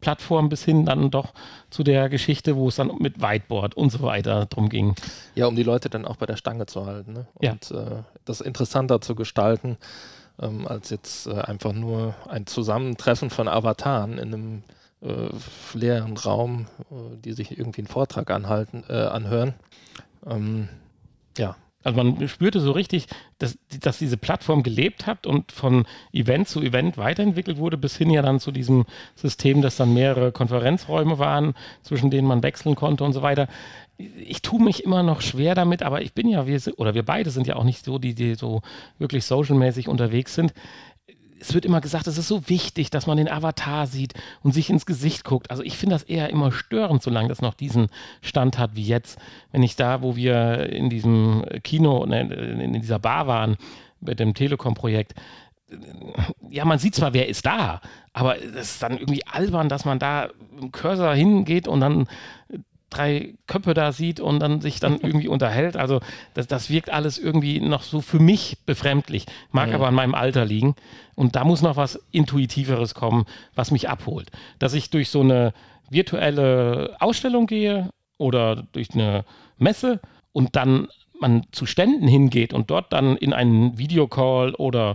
Plattform bis hin dann doch zu der Geschichte, wo es dann mit Whiteboard und so weiter drum ging. Ja, um die Leute dann auch bei der Stange zu halten ne? und ja. äh, das interessanter zu gestalten, ähm, als jetzt äh, einfach nur ein Zusammentreffen von Avataren in einem äh, leeren Raum, äh, die sich irgendwie einen Vortrag anhalten, äh, anhören. Ähm, ja. Also man spürte so richtig, dass, dass diese Plattform gelebt hat und von Event zu Event weiterentwickelt wurde, bis hin ja dann zu diesem System, dass dann mehrere Konferenzräume waren, zwischen denen man wechseln konnte und so weiter. Ich tue mich immer noch schwer damit, aber ich bin ja, wir oder wir beide sind ja auch nicht so, die, die so wirklich socialmäßig unterwegs sind es wird immer gesagt, es ist so wichtig, dass man den Avatar sieht und sich ins Gesicht guckt. Also ich finde das eher immer störend, solange das noch diesen Stand hat wie jetzt. Wenn ich da, wo wir in diesem Kino, ne, in dieser Bar waren, mit dem Telekom-Projekt, ja, man sieht zwar, wer ist da, aber es ist dann irgendwie albern, dass man da im Cursor hingeht und dann drei Köpfe da sieht und dann sich dann irgendwie unterhält. Also das, das wirkt alles irgendwie noch so für mich befremdlich. Mag mhm. aber an meinem Alter liegen. Und da muss noch was Intuitiveres kommen, was mich abholt. Dass ich durch so eine virtuelle Ausstellung gehe oder durch eine Messe und dann man zu Ständen hingeht und dort dann in einen Videocall oder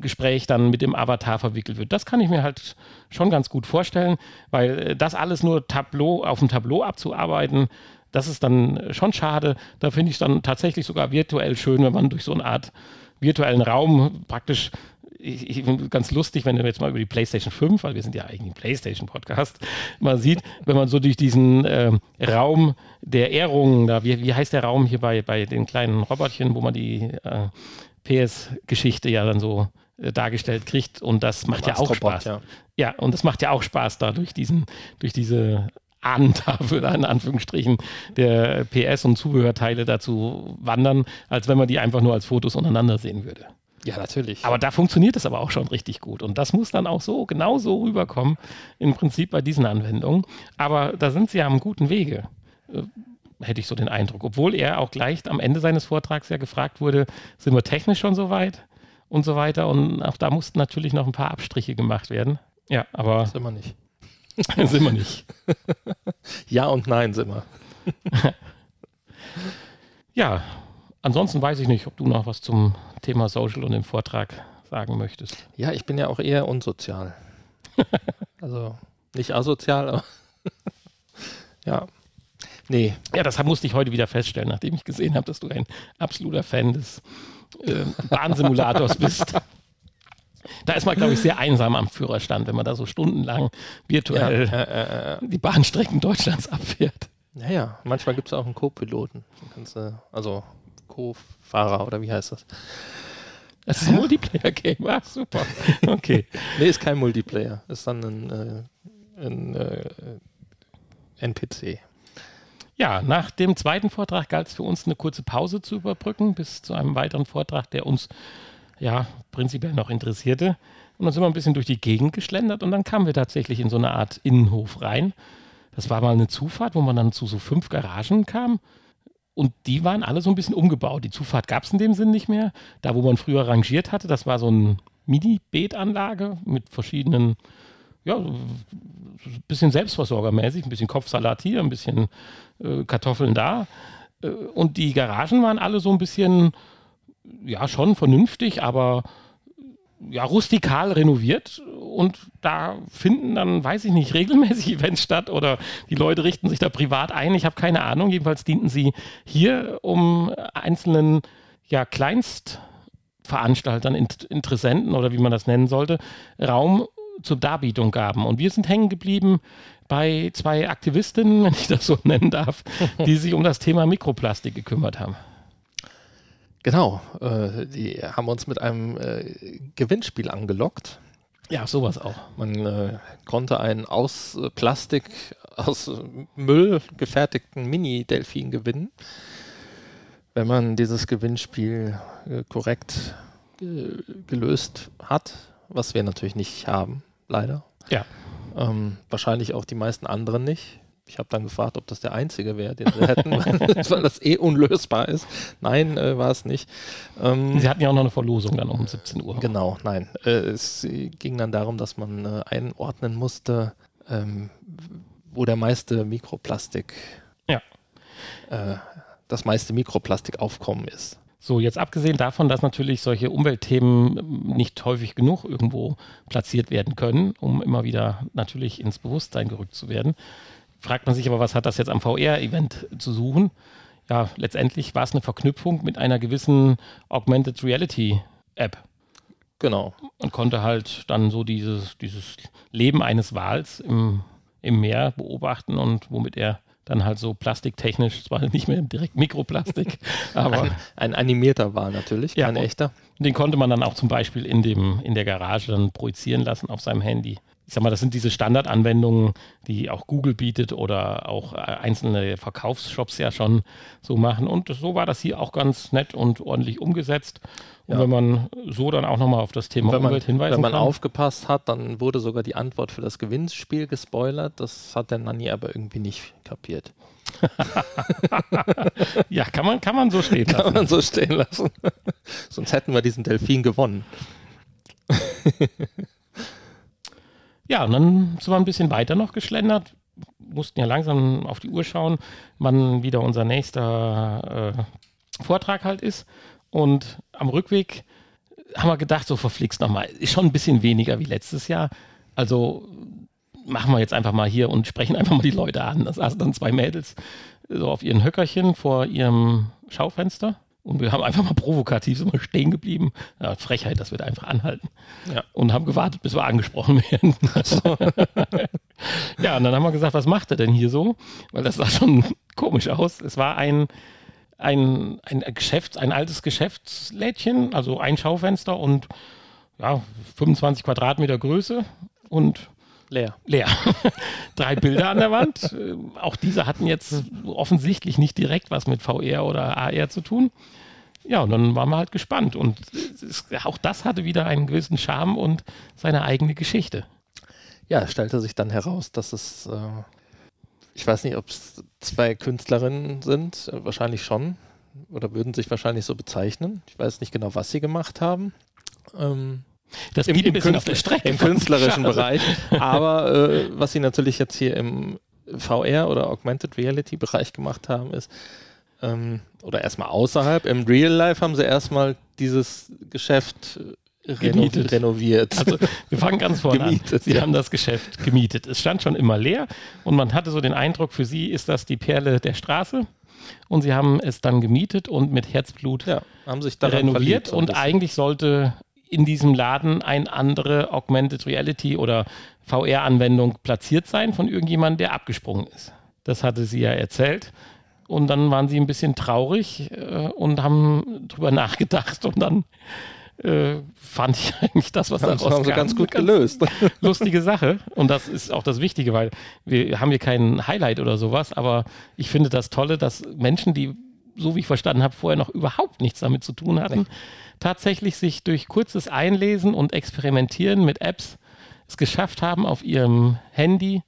Gespräch dann mit dem Avatar verwickelt wird. Das kann ich mir halt schon ganz gut vorstellen, weil äh, das alles nur Tableau auf dem Tableau abzuarbeiten, das ist dann schon schade. Da finde ich es dann tatsächlich sogar virtuell schön, wenn man durch so eine Art virtuellen Raum praktisch ich, ich finde ganz lustig, wenn du jetzt mal über die PlayStation 5, weil wir sind ja eigentlich ein PlayStation-Podcast, mal sieht, wenn man so durch diesen äh, Raum der Ehrungen, da, wie, wie heißt der Raum hier bei, bei den kleinen Roboterchen, wo man die äh, PS-Geschichte ja dann so äh, dargestellt kriegt und das macht ja auch Spaß. Ja. ja, und das macht ja auch Spaß da durch diesen, durch diese Ahnentafel, in Anführungsstrichen, der PS- und Zubehörteile dazu wandern, als wenn man die einfach nur als Fotos untereinander sehen würde. Ja, natürlich. Aber da funktioniert es aber auch schon richtig gut. Und das muss dann auch so, genau so rüberkommen, im Prinzip bei diesen Anwendungen. Aber da sind sie ja am guten Wege. Hätte ich so den Eindruck. Obwohl er auch gleich am Ende seines Vortrags ja gefragt wurde, sind wir technisch schon so weit und so weiter. Und auch da mussten natürlich noch ein paar Abstriche gemacht werden. Ja, aber. Sind wir nicht. sind wir nicht. ja und nein sind wir. ja, ansonsten weiß ich nicht, ob du noch was zum Thema Social und dem Vortrag sagen möchtest. Ja, ich bin ja auch eher unsozial. also nicht asozial, aber ja. Nee. Ja, das musste ich heute wieder feststellen, nachdem ich gesehen habe, dass du ein absoluter Fan des äh, Bahnsimulators bist. Da ist man, glaube ich, sehr einsam am Führerstand, wenn man da so stundenlang virtuell ja, äh, äh, die Bahnstrecken Deutschlands abfährt. Naja, manchmal gibt es auch einen Co-Piloten. Also Co-Fahrer oder wie heißt das? Das ist ein Multiplayer-Game. Ah, super. Okay. nee, ist kein Multiplayer. Ist dann ein, äh, ein äh, NPC. Ja, nach dem zweiten Vortrag galt es für uns eine kurze Pause zu überbrücken, bis zu einem weiteren Vortrag, der uns ja prinzipiell noch interessierte. Und dann sind wir ein bisschen durch die Gegend geschlendert und dann kamen wir tatsächlich in so eine Art Innenhof rein. Das war mal eine Zufahrt, wo man dann zu so fünf Garagen kam. Und die waren alle so ein bisschen umgebaut. Die Zufahrt gab es in dem Sinn nicht mehr. Da, wo man früher rangiert hatte, das war so eine Mini-Beetanlage mit verschiedenen ja, ein bisschen selbstversorgermäßig, ein bisschen Kopfsalat hier, ein bisschen äh, Kartoffeln da. Äh, und die Garagen waren alle so ein bisschen, ja, schon vernünftig, aber ja, rustikal renoviert und da finden dann, weiß ich nicht, regelmäßig Events statt oder die Leute richten sich da privat ein. Ich habe keine Ahnung. Jedenfalls dienten sie hier, um einzelnen ja, Kleinstveranstaltern, Interessenten oder wie man das nennen sollte, Raum zur Darbietung gaben. Und wir sind hängen geblieben bei zwei Aktivistinnen, wenn ich das so nennen darf, die sich um das Thema Mikroplastik gekümmert haben. Genau, äh, die haben uns mit einem äh, Gewinnspiel angelockt. Ja, sowas auch. Man äh, konnte einen aus Plastik, aus Müll gefertigten Mini-Delfin gewinnen, wenn man dieses Gewinnspiel äh, korrekt äh, gelöst hat, was wir natürlich nicht haben leider. Ja. Ähm, wahrscheinlich auch die meisten anderen nicht. Ich habe dann gefragt, ob das der einzige wäre, den sie hätten, weil das eh unlösbar ist. Nein, äh, war es nicht. Ähm, sie hatten ja auch noch eine Verlosung dann um 17 Uhr. Genau, nein. Äh, es ging dann darum, dass man äh, einordnen musste, ähm, wo der meiste Mikroplastik, ja. Äh, das meiste Mikroplastikaufkommen ist. So, jetzt abgesehen davon, dass natürlich solche Umweltthemen nicht häufig genug irgendwo platziert werden können, um immer wieder natürlich ins Bewusstsein gerückt zu werden, fragt man sich aber, was hat das jetzt am VR-Event zu suchen? ja, letztendlich war es eine Verknüpfung mit einer gewissen Augmented Reality App. Genau. Und konnte halt dann so dieses, dieses Leben eines Wals im, im Meer beobachten und womit er dann halt so plastiktechnisch, zwar nicht mehr direkt Mikroplastik, aber. Ein, ein animierter Wal natürlich, Ja, kein und- echter. Den konnte man dann auch zum Beispiel in, dem, in der Garage dann projizieren lassen auf seinem Handy. Ich sag mal, das sind diese Standardanwendungen, die auch Google bietet oder auch äh, einzelne Verkaufsshops ja schon so machen. Und so war das hier auch ganz nett und ordentlich umgesetzt. Und Ja. wenn man so dann auch nochmal auf das Thema Wenn man, Umwelt hinweisen wenn man kann. aufgepasst hat, dann wurde sogar die Antwort für das Gewinnspiel gespoilert. Das hat der Nanny aber irgendwie nicht kapiert. ja, kann man, kann man so stehen Kann lassen. man so stehen lassen. Sonst hätten wir diesen Delfin gewonnen. Ja, und dann sind wir ein bisschen weiter noch geschlendert. Mussten ja langsam auf die Uhr schauen, wann wieder unser nächster äh, Vortrag halt ist. Und am Rückweg haben wir gedacht, so verflixt nochmal. Ist schon ein bisschen weniger wie letztes Jahr. Also machen wir jetzt einfach mal hier und sprechen einfach mal die Leute an. Das saßen dann zwei Mädels so auf ihren Höckerchen vor ihrem Schaufenster. Und wir haben einfach mal provokativ sind wir stehen geblieben. Ja, Frechheit, dass wir da einfach anhalten. Ja. Und haben gewartet, bis wir angesprochen werden. ja, und dann haben wir gesagt, was macht er denn hier so? Weil das sah schon komisch aus. Es war ein, ein, ein Geschäft, ein altes Geschäftslädchen, also ein Schaufenster und ja, 25 Quadratmeter Größe und Leer. leer. Drei Bilder an der Wand. Äh, Auch diese hatten jetzt offensichtlich nicht direkt was mit VR oder AR zu tun. Ja, und dann waren wir halt gespannt. Und es, auch das hatte wieder einen gewissen Charme und seine eigene Geschichte. Ja, es stellte sich dann heraus, dass es, äh, ich weiß nicht, ob es zwei Künstlerinnen sind, wahrscheinlich schon, oder würden sich wahrscheinlich so bezeichnen. Ich weiß nicht genau, was sie gemacht haben. Ähm, Das Im- im Künstler-. Im künstlerischen. Bereich. Aber äh, was sie natürlich jetzt hier im VR oder Augmented Reality Bereich gemacht haben, ist, ähm, oder erstmal außerhalb, im Real Life haben sie erstmal dieses Geschäft äh, Gemietet. renoviert. Also wir fangen ganz vorne Gemietet, an. Sie ja. haben das Geschäft gemietet. Es stand schon immer leer und man hatte so den Eindruck, für sie ist das die Perle der Straße. Und sie haben es dann gemietet und mit Herzblut ja, haben sich renoviert und eigentlich sollte in diesem Laden eine andere Augmented Reality oder VR-Anwendung platziert sein von irgendjemandem, der abgesprungen ist. Das hatte sie ja erzählt. Und dann waren sie ein bisschen traurig äh, und haben drüber nachgedacht und dann äh, fand ich eigentlich das, was haben, daraus haben sie ganz gut eine gelöst. lustige Sache. Und das ist auch das Wichtige, weil wir haben hier kein Highlight oder sowas, aber ich finde das Tolle, dass Menschen, die, so wie ich verstanden habe, vorher noch überhaupt nichts damit zu tun hatten, tatsächlich sich durch kurzes Einlesen und Experimentieren mit Apps es geschafft haben, auf ihrem Handy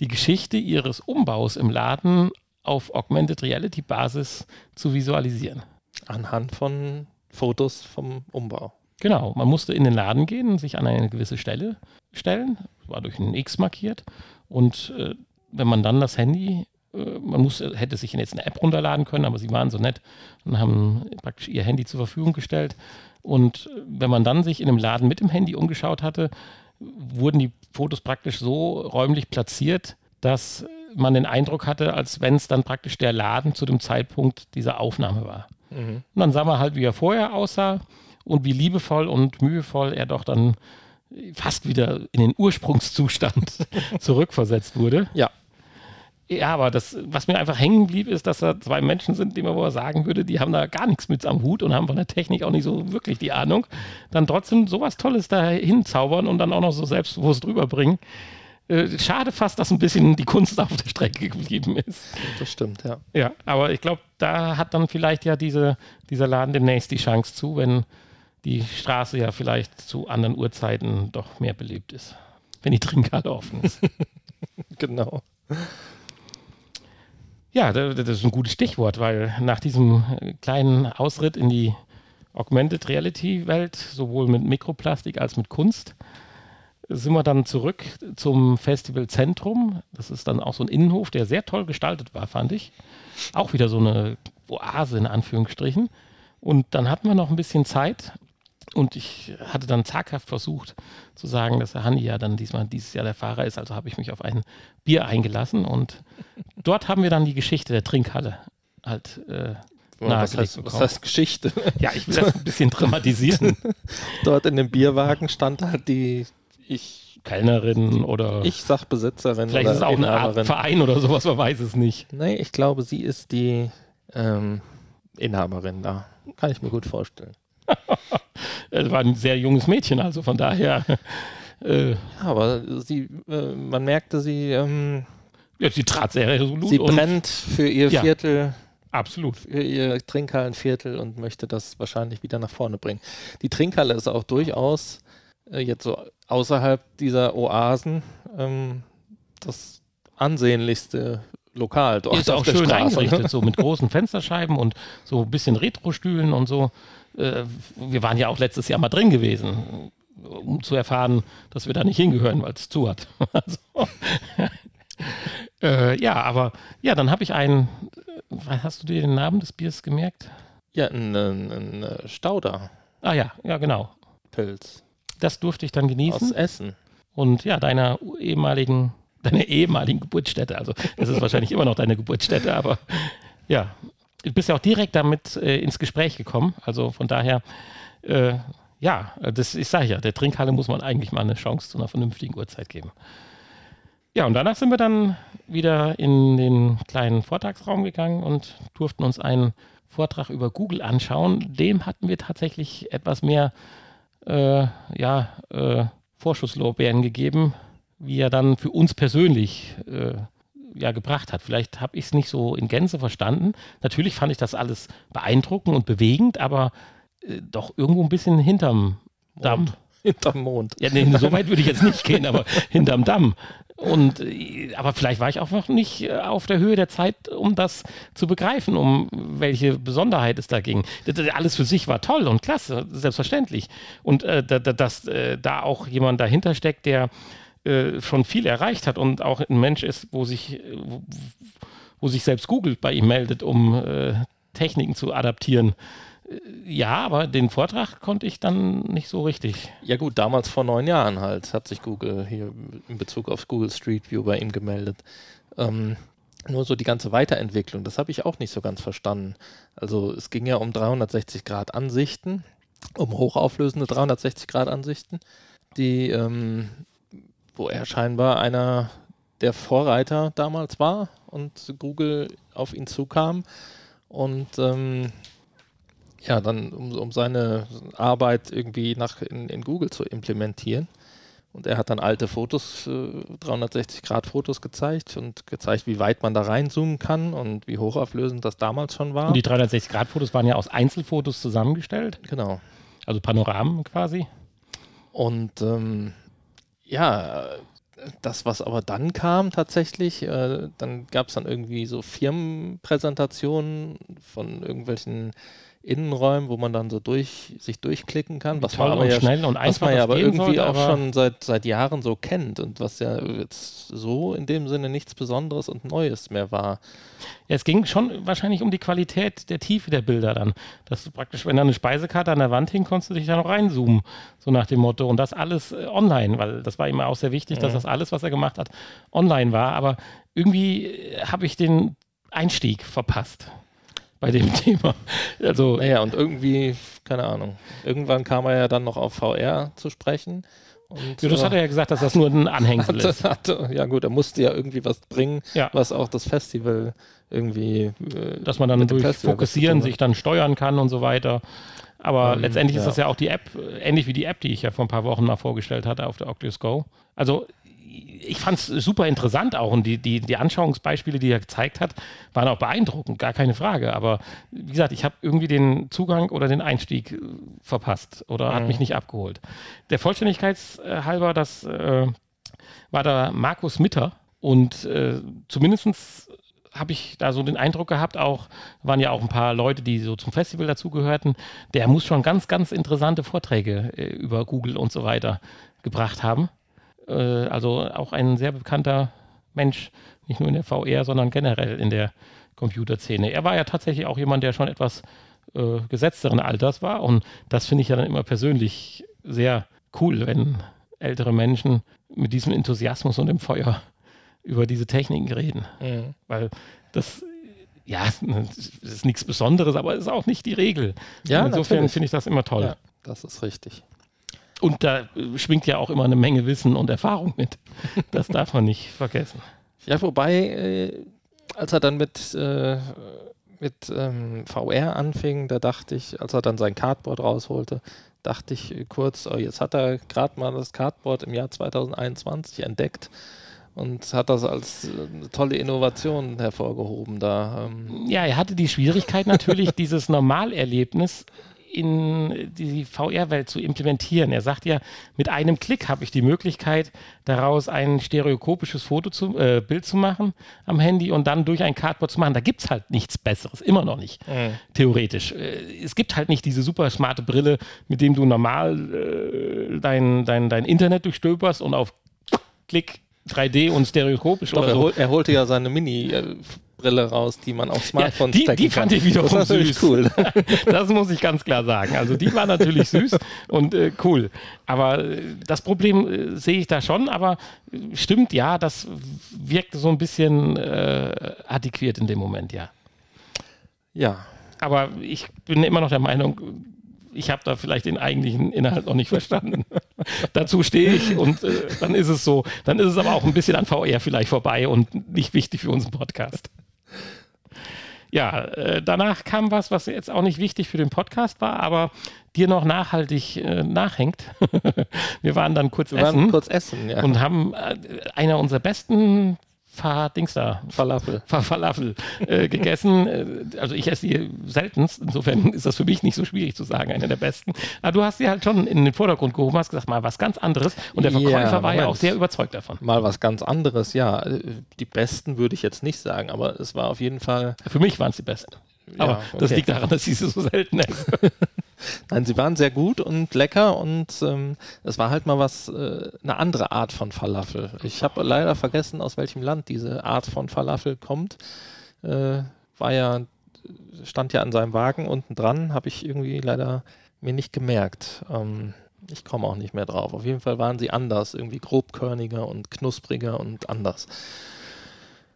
die Geschichte ihres Umbaus im Laden auf Augmented Reality Basis zu visualisieren. Anhand von Fotos vom Umbau. Genau, man musste in den Laden gehen sich an eine gewisse Stelle stellen, war durch ein X markiert und äh, wenn man dann das Handy, äh, man musste, hätte sich jetzt eine App runterladen können, aber sie waren so nett und haben praktisch ihr Handy zur Verfügung gestellt und äh, wenn man dann sich in dem Laden mit dem Handy umgeschaut hatte, wurden die Fotos praktisch so räumlich platziert, dass man den Eindruck hatte, als wenn es dann praktisch der Laden zu dem Zeitpunkt dieser Aufnahme war. Mhm. Und dann sah man halt, wie er vorher aussah und wie liebevoll und mühevoll er doch dann fast wieder in den Ursprungszustand zurückversetzt wurde. Ja. Ja, aber das, was mir einfach hängen blieb, ist, dass da zwei Menschen sind, die man wohl sagen würde, die haben da gar nichts mit am Hut und haben von der Technik auch nicht so wirklich die Ahnung. Dann trotzdem sowas Tolles da hinzaubern und dann auch noch so selbstbewusst rüberbringen. Äh, schade fast, dass ein bisschen die Kunst auf der Strecke geblieben ist. Das stimmt, ja. Ja, aber ich glaube, da hat dann vielleicht ja diese, dieser Laden demnächst die Chance zu, wenn die Straße ja vielleicht zu anderen Uhrzeiten doch mehr belebt ist. Wenn die Trinkhalle offen ist. Genau. ja, da- das ist ein gutes Stichwort, weil nach diesem äh, kleinen Ausritt in die Augmented Reality Welt, sowohl mit Mikroplastik als mit Kunst, sind wir dann zurück zum Festival Zentrum. Das ist dann auch so ein Innenhof, der sehr toll gestaltet war, fand ich. Auch wieder so eine Oase in Anführungsstrichen. Und dann hatten wir noch ein bisschen Zeit und ich hatte dann zaghaft versucht zu sagen, dass der Hanni ja dann diesmal dieses Jahr der Fahrer ist. Also habe ich mich auf ein Bier eingelassen und dort haben wir dann die Geschichte der Trinkhalle halt äh, was, heißt, was heißt Geschichte? Ja, ich will das ein bisschen dramatisieren. Dort in dem Bierwagen stand halt die ich Kellnerin oder ich sag Besitzerin vielleicht ist es auch eine. Art Verein oder sowas, man weiß es nicht. Nee, ich glaube, sie ist die ähm, Inhaberin da. Kann ich mir gut vorstellen. Es war ein sehr junges Mädchen, also von daher. Äh, Ja, aber sie, äh, man merkte, sie, ähm, ja, sie trat sehr resolut sie brennt für ihr Ja. Viertel, absolut. für ihr Trinkhallenviertel und möchte das wahrscheinlich wieder nach vorne bringen. Die Trinkhalle ist auch durchaus jetzt so außerhalb dieser Oasen ähm, das ansehnlichste Lokal dort ist auch der schön Straße. eingerichtet, so mit großen Fensterscheiben und so ein bisschen Retro-Stühlen und so. Äh, wir waren ja auch letztes Jahr mal drin gewesen, um zu erfahren, dass wir da nicht hingehören, weil es zu hat. also, äh, ja, aber ja, dann habe ich einen. äh, Hast du dir den Namen des Biers gemerkt? Ja, ein, ein, ein äh, Stauderpilz Ah ja, ja, genau. Das durfte ich dann aus genießen. Essen. Und ja, deiner ehemaligen, deiner ehemaligen Geburtsstätte. Also das ist wahrscheinlich immer noch deine Geburtsstätte, aber ja, du bist ja auch direkt damit äh, ins Gespräch gekommen. Also von daher, äh, ja, das ich sage ja, der Trinkhalle muss man eigentlich mal eine Chance zu einer vernünftigen Uhrzeit geben. Ja, und danach sind wir dann wieder in den kleinen Vortragsraum gegangen und durften uns einen Vortrag über Google anschauen. Dem hatten wir tatsächlich etwas mehr äh, ja, äh, Vorschusslorbeeren gegeben, wie er dann für uns persönlich äh, ja, gebracht hat. Vielleicht habe ich es nicht so in Gänze verstanden. Natürlich fand ich das alles beeindruckend und bewegend, aber äh, doch irgendwo ein bisschen hinterm Damm. Hinterm Mond. Ja, nee, so weit würde ich jetzt nicht gehen, aber hinterm Damm. Und, äh, aber vielleicht war ich auch noch nicht äh, auf der Höhe der Zeit, um das zu begreifen, um welche Besonderheit es da ging. Alles für sich war toll und klasse, selbstverständlich. Und äh, da, da, dass äh, da auch jemand dahinter steckt, der äh, schon viel erreicht hat und auch ein Mensch ist, wo sich, äh, wo, wo sich selbst Google bei ihm meldet, um Techniken zu adaptieren. Ja, aber den Vortrag konnte ich dann nicht so richtig. Ja gut, damals vor neun Jahren halt hat sich Google hier in Bezug auf Google Street View bei ihm gemeldet. Ähm, nur so die ganze Weiterentwicklung, das habe ich auch nicht so ganz verstanden. Also es ging ja um 360 Grad Ansichten, um hochauflösende 360 Grad Ansichten, die, ähm, wo er scheinbar einer der Vorreiter damals war und Google auf ihn zukam und ähm, ja, dann um, um seine Arbeit irgendwie nach in, in Google zu implementieren. Und er hat dann alte Fotos, äh, 360-Grad-Fotos gezeigt und gezeigt, wie weit man da reinzoomen kann und wie hochauflösend das damals schon war. Und die 360-Grad-Fotos waren ja aus Einzelfotos zusammengestellt, genau. also Panoramen quasi. Und ähm, ja, das, was aber dann kam tatsächlich, äh, dann gab es dann irgendwie so Firmenpräsentationen von irgendwelchen Innenräumen, wo man dann so durch sich durchklicken kann, was Toll man aber ja, schnell und was man ja aber irgendwie sollte, auch aber- schon seit, seit Jahren so kennt und was ja jetzt so in dem Sinne nichts Besonderes und Neues mehr war. Ja, es ging schon wahrscheinlich um die Qualität der Tiefe der Bilder dann. Dass du praktisch, wenn da eine Speisekarte an der Wand hing, konntest du dich da noch reinzoomen, so nach dem Motto. Und das alles äh, online, weil das war ihm auch sehr wichtig, dass Mhm. das alles, was er gemacht hat, online war. Aber irgendwie äh, habe ich den Einstieg verpasst bei dem Thema. Also, Naja, und irgendwie, keine Ahnung, irgendwann kam er ja dann noch auf VR zu sprechen. Und, ja, das äh, hat er ja gesagt, dass das nur ein Anhängsel ist. hatte, hatte, ja gut, er musste ja irgendwie was bringen, Ja. was auch das Festival irgendwie. Äh, dass man dann durch Festival Fokussieren sich dann steuern kann und so weiter. Aber Ähm, letztendlich ist ja. das ja auch die App, äh, ähnlich wie die App, die ich ja vor ein paar Wochen mal vorgestellt hatte auf der Oculus Go. Also ich fand es super interessant auch und die, die, die Anschauungsbeispiele, die er gezeigt hat, waren auch beeindruckend, gar keine Frage. Aber wie gesagt, ich habe irgendwie den Zugang oder den Einstieg äh, verpasst oder hat Mhm. mich nicht abgeholt. Der Vollständigkeitshalber, das äh, war da Markus Mitter und äh, zumindestens habe ich da so den Eindruck gehabt, auch waren ja auch ein paar Leute, die so zum Festival dazugehörten, der muss schon ganz, ganz interessante Vorträge äh, über Google und so weiter gebracht haben. Äh, also auch ein sehr bekannter Mensch, nicht nur in der VR, sondern generell in der Computerszene. Er war ja tatsächlich auch jemand, der schon etwas äh, gesetzteren Alters war und das finde ich ja dann immer persönlich sehr cool, wenn ältere Menschen mit diesem Enthusiasmus und dem Feuer über diese Techniken reden Mhm. weil das, ja, ist nichts Besonderes, aber es ist auch nicht die Regel. Ja, Insofern finde ich das immer toll. Ja, das ist richtig. Und da äh, schwingt ja auch immer eine Menge Wissen und Erfahrung mit. Das darf man nicht vergessen. Ja, wobei, äh, als er dann mit, äh, mit ähm, VR anfing, da dachte ich, als er dann sein Cardboard rausholte, dachte ich kurz, oh, jetzt hat er gerade mal das Cardboard im Jahr 2021 entdeckt und hat das als äh, tolle Innovation hervorgehoben da. Ähm. Ja, er hatte die Schwierigkeit natürlich, dieses Normalerlebnis in die VR-Welt zu implementieren. Er sagt ja, mit einem Klick habe ich die Möglichkeit, daraus ein stereokopisches Foto zu, äh, Bild zu machen am Handy und dann durch ein Cardboard zu machen. Da gibt es halt nichts Besseres, immer noch nicht, mhm. theoretisch. Äh, es gibt halt nicht diese super smarte Brille, mit dem du normal äh, dein, dein, dein Internet durchstöberst und auf Klick 3D und stereoskopisch Doch, oder er, hol, er holte ja seine Mini-Brille raus, die man auf Smartphones ja, die, die fand ich wiederum das süß. cool. das muss ich ganz klar sagen. Also die war natürlich süß und äh, cool. Aber äh, das Problem äh, sehe ich da schon, aber äh, stimmt, ja, das wirkte so ein bisschen äh, adäquiert in dem Moment, ja. Ja. Aber ich bin immer noch der Meinung, ich habe da vielleicht den eigentlichen Inhalt noch nicht verstanden. Dazu stehe ich und äh, dann ist es so. Dann ist es aber auch ein bisschen an VR vielleicht vorbei und nicht wichtig für unseren Podcast. Ja, äh, danach kam was, was jetzt auch nicht wichtig für den Podcast war, aber dir noch nachhaltig äh, nachhängt. Wir waren dann kurz Wir essen. kurz essen, ja. Und haben äh, einer unserer besten Dings da, Falafel. Falafel äh, gegessen. Äh, also ich esse die seltenst, insofern ist das für mich nicht so schwierig zu sagen, einer der besten. Aber du hast sie halt schon in den Vordergrund gehoben, hast gesagt, mal was ganz anderes. Und der Verkäufer Ja, war ja auch sehr überzeugt davon. Mal was ganz anderes, ja. Die besten würde ich jetzt nicht sagen, aber es war auf jeden Fall. Für mich waren es die besten. Aber Ja, das okay. liegt daran, dass ich sie so selten esse. Nein, sie waren sehr gut und lecker und ähm, es war halt mal was, äh, eine andere Art von Falafel. Ich habe leider vergessen, aus welchem Land diese Art von Falafel kommt. Äh, war ja, stand ja an seinem Wagen unten dran, habe ich irgendwie leider mir nicht gemerkt. Ähm, ich komme auch nicht mehr drauf. Auf jeden Fall waren sie anders, irgendwie grobkörniger und knuspriger und anders.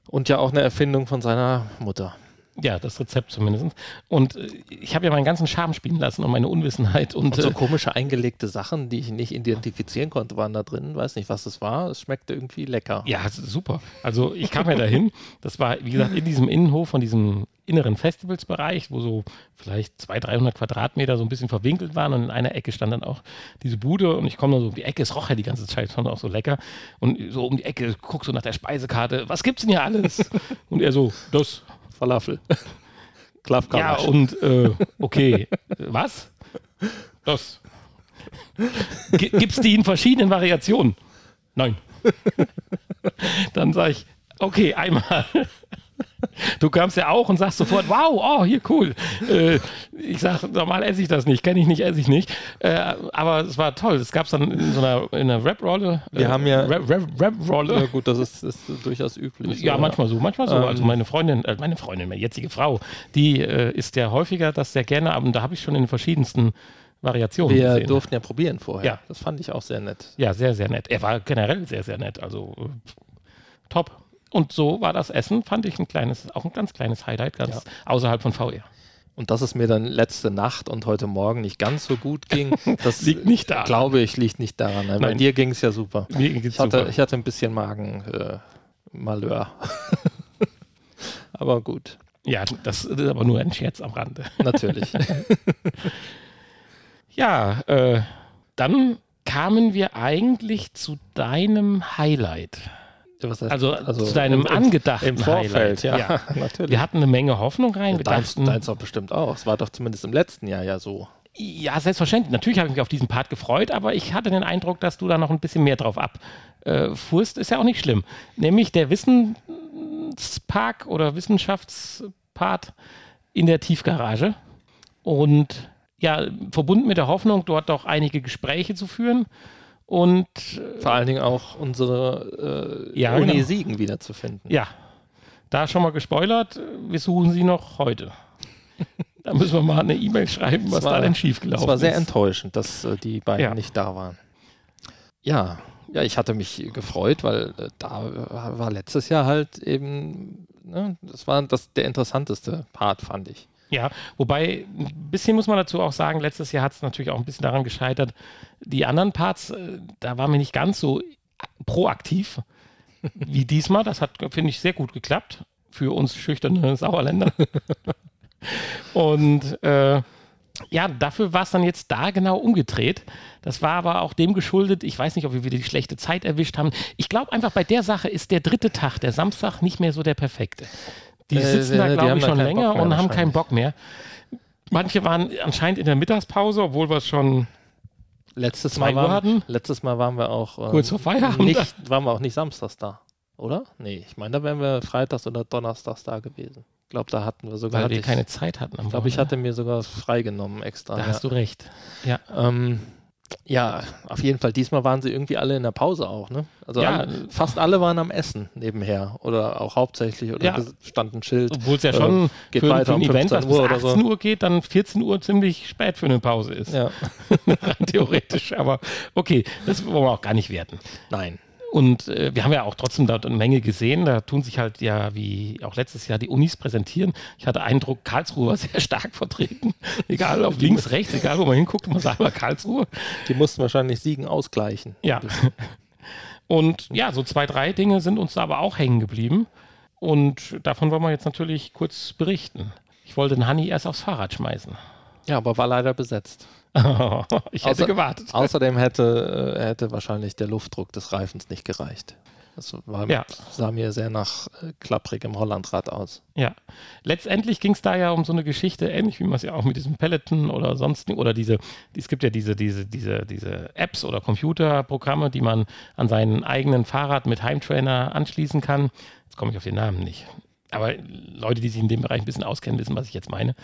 Und ja auch eine Erfindung von seiner Mutter. Ja, das Rezept zumindest. Und äh, ich habe ja meinen ganzen Charme spielen lassen und meine Unwissenheit. Und, Und so äh, komische eingelegte Sachen, die ich nicht identifizieren konnte, waren da drin. Weiß nicht, was es war. Es schmeckte irgendwie lecker. Ja, super. Also ich kam ja dahin. Das war, wie gesagt, in diesem Innenhof von diesem inneren Festivalsbereich, wo so vielleicht 200, 300 Quadratmeter so ein bisschen verwinkelt waren und in einer Ecke stand dann auch diese Bude und ich komme da so um die Ecke, es roch ja die ganze Zeit schon auch so lecker und so um die Ecke guck so nach der Speisekarte, was gibt's denn hier alles? Und er so, das, Falafel. ja Klavkamasch. und äh, okay, was? Das. G gibt's die in verschiedenen Variationen? Nein. Dann sage ich, okay, einmal. Du kamst ja auch und sagst sofort, wow, oh, hier cool. Äh, ich sage, normal esse ich das nicht, kenne ich nicht, esse ich nicht. Äh, aber es war toll. Es gab es dann in so einer, in einer Rap-Rolle. Wir haben ja- Rap- Rap- Rap-Rolle. ja gut, das ist, ist durchaus üblich. Ja, oder? manchmal so, manchmal so. Ähm, also meine Freundin, äh, meine Freundin, meine jetzige Frau, die äh, isst ja häufiger das sehr gerne, aber da habe ich schon in den verschiedensten Variationen Wir gesehen. durften ja probieren vorher. Ja. Das fand ich auch sehr nett. Ja, sehr, sehr nett. Er war generell sehr, sehr nett. Also äh, top. Und so war das Essen, fand ich ein kleines, auch ein ganz kleines Highlight, ganz Ja. außerhalb von VR. Und dass es mir dann letzte Nacht und heute Morgen nicht ganz so gut ging, das Liegt nicht daran. Glaube ich, liegt nicht daran. Bei Nein. dir ging es ja super. Mir geht's Ich hatte, super. ich hatte ein bisschen Magen-Malheur. Äh, Malheur. Aber gut, ja, das ist aber nur ein Scherz am Rande. natürlich. Ja, äh, dann kamen wir eigentlich zu deinem Highlight. Heißt- Also, zu deinem im- angedachten Im Vorfeld, Highlight. ja, Ja. natürlich. Wir hatten eine Menge Hoffnung rein. Ja, wir deins, deins doch bestimmt auch. Es war doch zumindest im letzten Jahr ja so. Ja, selbstverständlich. Natürlich habe ich mich auf diesen Part gefreut, aber ich hatte den Eindruck, dass du da noch ein bisschen mehr drauf abfuhrst. Ist ja auch nicht schlimm. Nämlich der Wissenspark oder Wissenschaftspart in der Tiefgarage. Und ja, verbunden mit der Hoffnung, dort auch einige Gespräche zu führen. Und Vor allen Dingen auch unsere äh, Ja, Uni genau. Siegen wiederzufinden. ja, da schon mal gespoilert, wir suchen sie noch heute. Da müssen wir mal eine E-Mail schreiben, was war- da denn schiefgelaufen Es war sehr ist. enttäuschend, dass äh, die beiden Ja. nicht da waren. Ja, Ja, ich hatte mich gefreut, weil äh, da war letztes Jahr halt eben, ne, das war das, der interessanteste Part, fand ich. Ja, wobei ein bisschen muss man dazu auch sagen, letztes Jahr hat es natürlich auch ein bisschen daran gescheitert. Die anderen Parts, äh, da waren wir nicht ganz so proaktiv wie diesmal. Das hat, finde ich, sehr gut geklappt für uns schüchterne Sauerländer. Und äh, ja, dafür war es dann jetzt da genau umgedreht. Das war aber auch dem geschuldet, ich weiß nicht, ob wir wieder die schlechte Zeit erwischt haben. Ich glaube einfach, bei der Sache ist der dritte Tag, der Samstag, nicht mehr so der perfekte. Die Äh, sitzen die- da, glaube ich, schon länger und haben keinen. Bock mehr. Manche waren anscheinend in der Mittagspause, obwohl wir es schon Letztes Mal, waren, hatten? letztes Mal waren wir auch ähm, Kurz vor Feierabend. Nicht, waren wir auch nicht samstags da, oder? Nee, ich meine, da wären wir freitags oder donnerstags da gewesen. Ich glaube, da hatten wir sogar. weil wir ich keine Zeit hatten. ich glaube, ich hatte mir sogar freigenommen extra. Da ja. hast du recht. Ja. Ähm, ja, auf jeden Fall. Diesmal waren sie irgendwie alle in der Pause auch, ne? Also Ja. alle, fast alle waren am Essen nebenher oder auch hauptsächlich oder Ja. stand ein Schild. Obwohl es ja Äh, schon geht für, weiter für ein um Event, das 15 bis Uhr oder 18 so. Uhr geht, dann 14 Uhr ziemlich spät für eine Pause ist. Ja, theoretisch. Aber okay, das wollen wir auch gar nicht werten. nein. Und äh, wir haben ja auch trotzdem dort eine Menge gesehen. Da tun sich halt ja, wie auch letztes Jahr, die Unis präsentieren. Ich hatte Eindruck, Karlsruhe war sehr stark vertreten. Egal, auf links, rechts, egal, wo man hinguckt, man sagt mal Karlsruhe. Die mussten wahrscheinlich Siegen ausgleichen. Ja. Und ja, so zwei, drei Dinge sind uns da aber auch hängen geblieben. Und davon wollen wir jetzt natürlich kurz berichten. Ich wollte den Hanni erst aufs Fahrrad schmeißen. Ja, aber war leider besetzt. ich hätte Außer- gewartet. Außerdem hätte, äh, hätte wahrscheinlich der Luftdruck des Reifens nicht gereicht. Das war, Ja. sah mir sehr nach äh, klapprigem Hollandrad aus. Ja, letztendlich ging es da ja um so eine Geschichte, ähnlich wie man es ja auch mit diesem Peloton oder sonst oder diese, es gibt ja diese, diese, diese, diese Apps oder Computerprogramme, die man an seinen eigenen Fahrrad mit Heimtrainer anschließen kann. Jetzt komme ich auf den Namen nicht. Aber Leute, die sich in dem Bereich ein bisschen auskennen, wissen, was ich jetzt meine.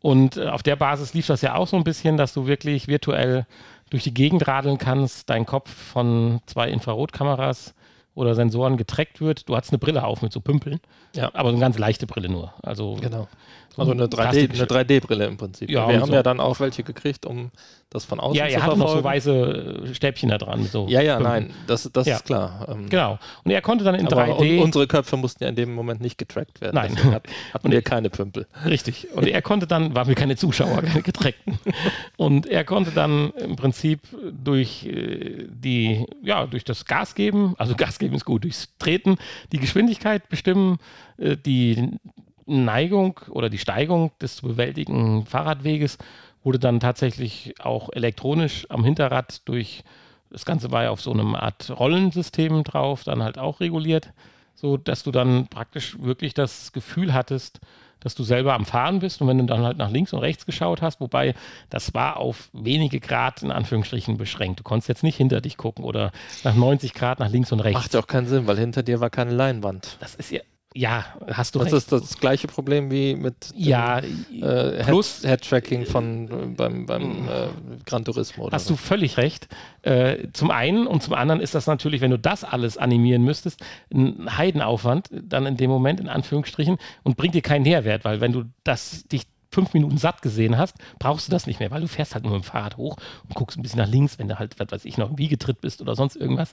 Und äh, auf der Basis lief das ja auch so ein bisschen, dass du wirklich virtuell durch die Gegend radeln kannst, dein Kopf von zwei Infrarotkameras oder Sensoren getrackt wird. Du hattest eine Brille auf mit so Pümpeln, Ja. aber eine ganz leichte Brille nur. Also Genau. so Also eine 3D plastische- eine 3D-Brille im Prinzip. Ja, Wir haben so. ja dann auch welche gekriegt, um das von außen ja, zu er hatte noch so verfolgen. weiße äh, Stäbchen da dran. So ja, ja, Pümpeln. nein, das, das Ja. ist klar. Ähm, Genau. Und er konnte dann in Aber 3D. un unsere Köpfe mussten ja in dem Moment nicht getrackt werden. Nein. Deswegen Hat, hatten wir keine Pümpel. Richtig. Und er konnte dann, waren wir keine Zuschauer, keine Getreckten. Und er konnte dann im Prinzip durch äh, die, ja, durch das Gas geben, also Gas geben ist gut, durchs Treten, die Geschwindigkeit bestimmen, äh, die Neigung oder die Steigung des zu bewältigenden Fahrradweges wurde dann tatsächlich auch elektronisch am Hinterrad durch, das Ganze war ja auf so einem Art Rollensystem drauf, dann halt auch reguliert, so dass du dann praktisch wirklich das Gefühl hattest, dass du selber am Fahren bist und wenn du dann halt nach links und rechts geschaut hast, wobei das war auf wenige Grad in Anführungsstrichen beschränkt. Du konntest jetzt nicht hinter dich gucken oder nach 90 Grad nach links und rechts. Macht ja auch keinen Sinn, weil hinter dir war keine Leinwand. Das ist ja, ja, hast du Das recht. ist das gleiche Problem wie mit dem, ja, äh, plus- Head- Head-Tracking von äh, beim, beim äh, Gran Turismo. Oder Hast so. du völlig recht. Äh, zum einen und zum anderen ist das natürlich, wenn du das alles animieren müsstest, ein Heidenaufwand, dann in dem Moment in Anführungsstrichen und bringt dir keinen Nährwert, weil wenn du das dich fünf Minuten satt gesehen hast, brauchst du das nicht mehr, weil du fährst halt nur mit dem Fahrrad hoch und guckst ein bisschen nach links, wenn du halt, was weiß ich, noch im Wiegetritt bist oder sonst irgendwas.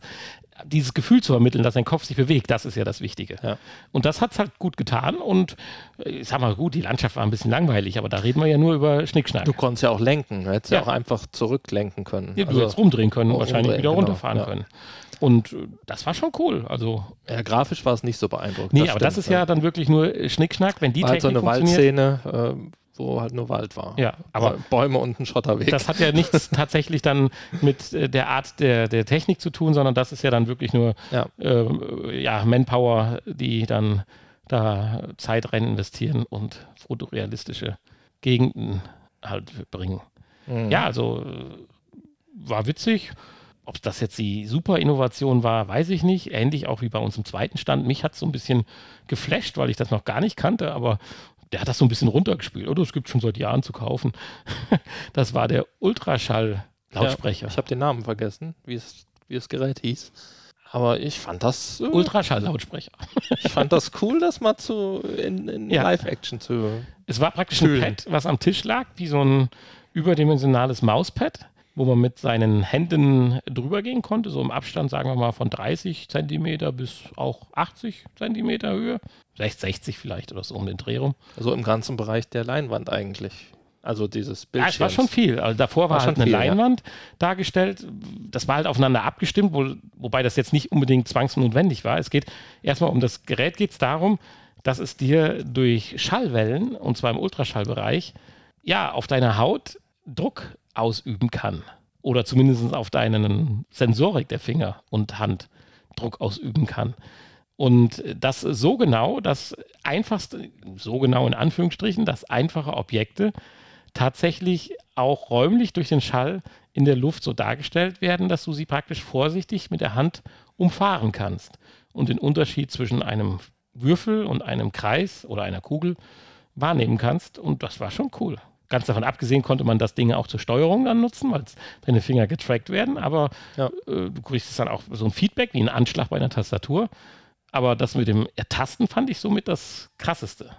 Dieses Gefühl zu vermitteln, dass dein Kopf sich bewegt, das ist ja das Wichtige. Ja. Und das hat es halt gut getan und äh, ich sag mal, gut, die Landschaft war ein bisschen langweilig, aber da reden wir ja nur über Schnickschnack. Du konntest ja auch lenken. Du hättest ja, Ja. auch einfach zurücklenken können. Ja, du Also, hättest rumdrehen können und wahrscheinlich umdrehen, wieder genau, runterfahren ja. können. Und äh, das war schon cool. Also, ja, grafisch war es nicht so beeindruckend. nee, aber das stimmt, ist ja dann wirklich nur Schnickschnack, wenn die war halt so Technik eine. Waldzene, äh, wo halt nur Wald war. Ja, aber Bäume und ein Schotterweg. das hat ja nichts tatsächlich dann mit äh, der Art der, der Technik zu tun, sondern das ist ja dann wirklich nur ja. äh, ja, Manpower, die dann da Zeit rein investieren und fotorealistische Gegenden halt bringen. Mhm. Ja, also äh, war witzig. Ob das jetzt die super Innovation war, weiß ich nicht. Ähnlich auch wie bei uns im zweiten Stand. Mich hat es so ein bisschen geflasht, weil ich das noch gar nicht kannte, aber der hat das so ein bisschen runtergespielt. Oder es gibt schon seit Jahren zu kaufen. Das war der Ultraschall-Lautsprecher. Ja, ich habe den Namen vergessen, wie es, wie das Gerät hieß. Aber ich fand das, äh, Ultraschall-Lautsprecher. ich fand das cool, das mal zu in, in Ja. Live-Action zu. Es war praktisch Fühlen. ein Pad, was am Tisch lag, wie so ein überdimensionales Mauspad. Wo man mit seinen Händen drüber gehen konnte, so im Abstand, sagen wir mal, von 30 Zentimeter bis auch 80 Zentimeter Höhe. Vielleicht 60 vielleicht oder so um den Dreh rum. Also im ganzen Bereich der Leinwand eigentlich. Also dieses Bild. Ja, es war schon viel. Also davor war, war halt eine viel, Leinwand ja. dargestellt. Das war halt aufeinander abgestimmt, wo, wobei das jetzt nicht unbedingt zwangsnotwendig war. Es geht erstmal um das Gerät, geht es darum, dass es dir durch Schallwellen, und zwar im Ultraschallbereich, ja, auf deiner Haut Druck ausüben kann. Oder zumindest auf deinen Sensorik der Finger und Hand Druck ausüben kann. Und das so genau, dass einfachste, so genau in Anführungsstrichen, dass einfache Objekte tatsächlich auch räumlich durch den Schall in der Luft so dargestellt werden, dass du sie praktisch vorsichtig mit der Hand umfahren kannst und den Unterschied zwischen einem Würfel und einem Kreis oder einer Kugel wahrnehmen kannst. Und das war schon cool. Ganz davon abgesehen konnte man das Ding auch zur Steuerung dann nutzen, weil deine Finger getrackt werden. Aber ja. äh, du kriegst dann auch so ein Feedback wie ein Anschlag bei einer Tastatur. Aber das mit dem Ertasten fand ich somit das Krasseste.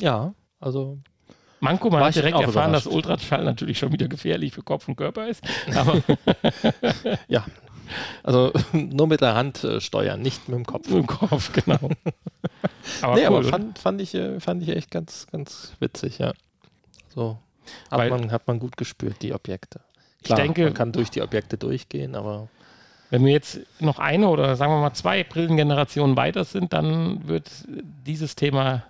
Ja, also. Manko, man hat direkt erfahren, dass Ultraschall natürlich schon wieder gefährlich für Kopf und Körper ist. Ja, also nur mit der Hand äh, steuern, nicht mit dem Kopf. Mit dem Kopf, genau. aber nee, cool, aber fand, fand, ich, äh, fand ich echt ganz, ganz witzig, ja. So hat, Weil, man, hat man gut gespürt, die Objekte. Klar, ich denke, man kann durch die Objekte durchgehen, aber. Wenn wir jetzt noch eine oder sagen wir mal zwei Brillengenerationen weiter sind, dann wird dieses Thema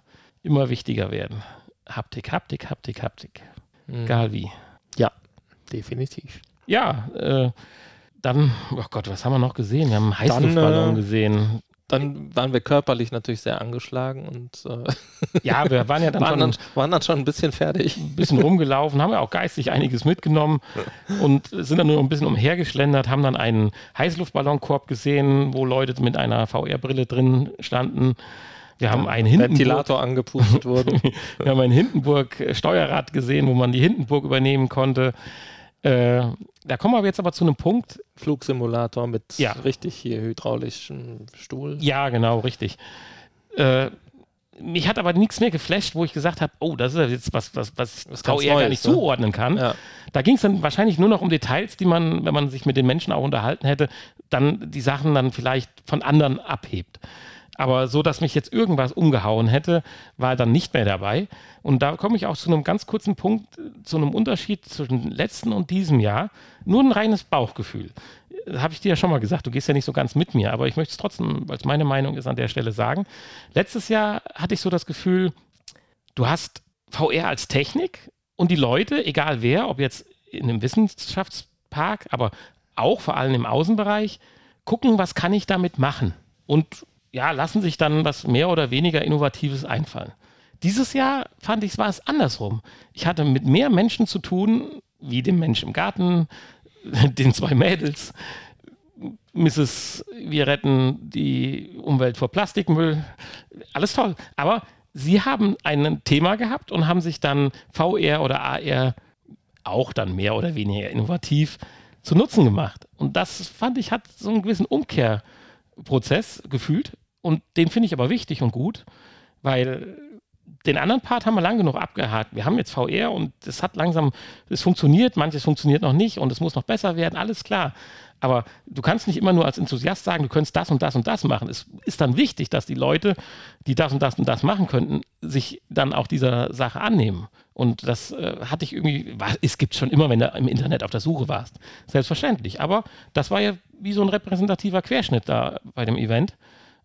immer wichtiger werden. Haptik, Haptik, Haptik, Haptik. Mhm. Egal wie. Ja, definitiv. Ja, äh, dann, oh Gott, was haben wir noch gesehen? Wir haben einen Heißluftballon äh, gesehen dann waren wir körperlich natürlich sehr angeschlagen und äh, ja, wir waren ja dann, waren, schon, dann, waren dann schon ein bisschen fertig. Ein bisschen rumgelaufen, haben ja auch geistig einiges mitgenommen und sind dann nur ein bisschen umhergeschlendert, haben dann einen Heißluftballonkorb gesehen, wo Leute mit einer VR-Brille drin standen. Wir haben einen Hindenburg, Ventilator angepustet wurde. wir haben ein Hindenburg-Steuerrad gesehen, wo man die Hindenburg übernehmen konnte. Äh, da kommen wir jetzt aber zu einem Punkt. Flugsimulator mit ja. richtig hier hydraulischem Stuhl. Ja, genau, richtig. Äh, mich hat aber nichts mehr geflasht, wo ich gesagt habe, oh, das ist jetzt was, was, was, was VR gar nicht ne? zuordnen kann. Ja. Da ging es dann wahrscheinlich nur noch um Details, die man, wenn man sich mit den Menschen auch unterhalten hätte, dann die Sachen dann vielleicht von anderen abhebt. Aber so, dass mich jetzt irgendwas umgehauen hätte, war dann nicht mehr dabei. Und da komme ich auch zu einem ganz kurzen Punkt, zu einem Unterschied zwischen letzten und diesem Jahr. Nur ein reines Bauchgefühl. Habe ich dir ja schon mal gesagt, du gehst ja nicht so ganz mit mir, aber ich möchte es trotzdem, weil es meine Meinung ist, an der Stelle sagen. Letztes Jahr hatte ich so das Gefühl, du hast VR als Technik und die Leute, egal wer, ob jetzt in einem Wissenschaftspark, aber auch vor allem im Außenbereich, gucken, was kann ich damit machen. Und ja, lassen sich dann was mehr oder weniger Innovatives einfallen. Dieses Jahr fand ich, war es andersrum. Ich hatte mit mehr Menschen zu tun, wie dem Mensch im Garten, den zwei Mädels, Mrs. Wir retten die Umwelt vor Plastikmüll. Alles toll. Aber sie haben ein Thema gehabt und haben sich dann VR oder AR auch dann mehr oder weniger innovativ zu Nutzen gemacht. Und das fand ich, hat so einen gewissen Umkehrprozess gefühlt. Und den finde ich aber wichtig und gut, weil den anderen Part haben wir lang genug abgehakt. Wir haben jetzt VR und es hat langsam, es funktioniert, manches funktioniert noch nicht und es muss noch besser werden, alles klar. Aber du kannst nicht immer nur als Enthusiast sagen, du könntest das und das und das machen. Es ist dann wichtig, dass die Leute, die das und das und das machen könnten, sich dann auch dieser Sache annehmen. Und das äh, hatte ich irgendwie, war, es gibt schon immer, wenn du im Internet auf der Suche warst. Selbstverständlich. Aber das war ja wie so ein repräsentativer Querschnitt da bei dem Event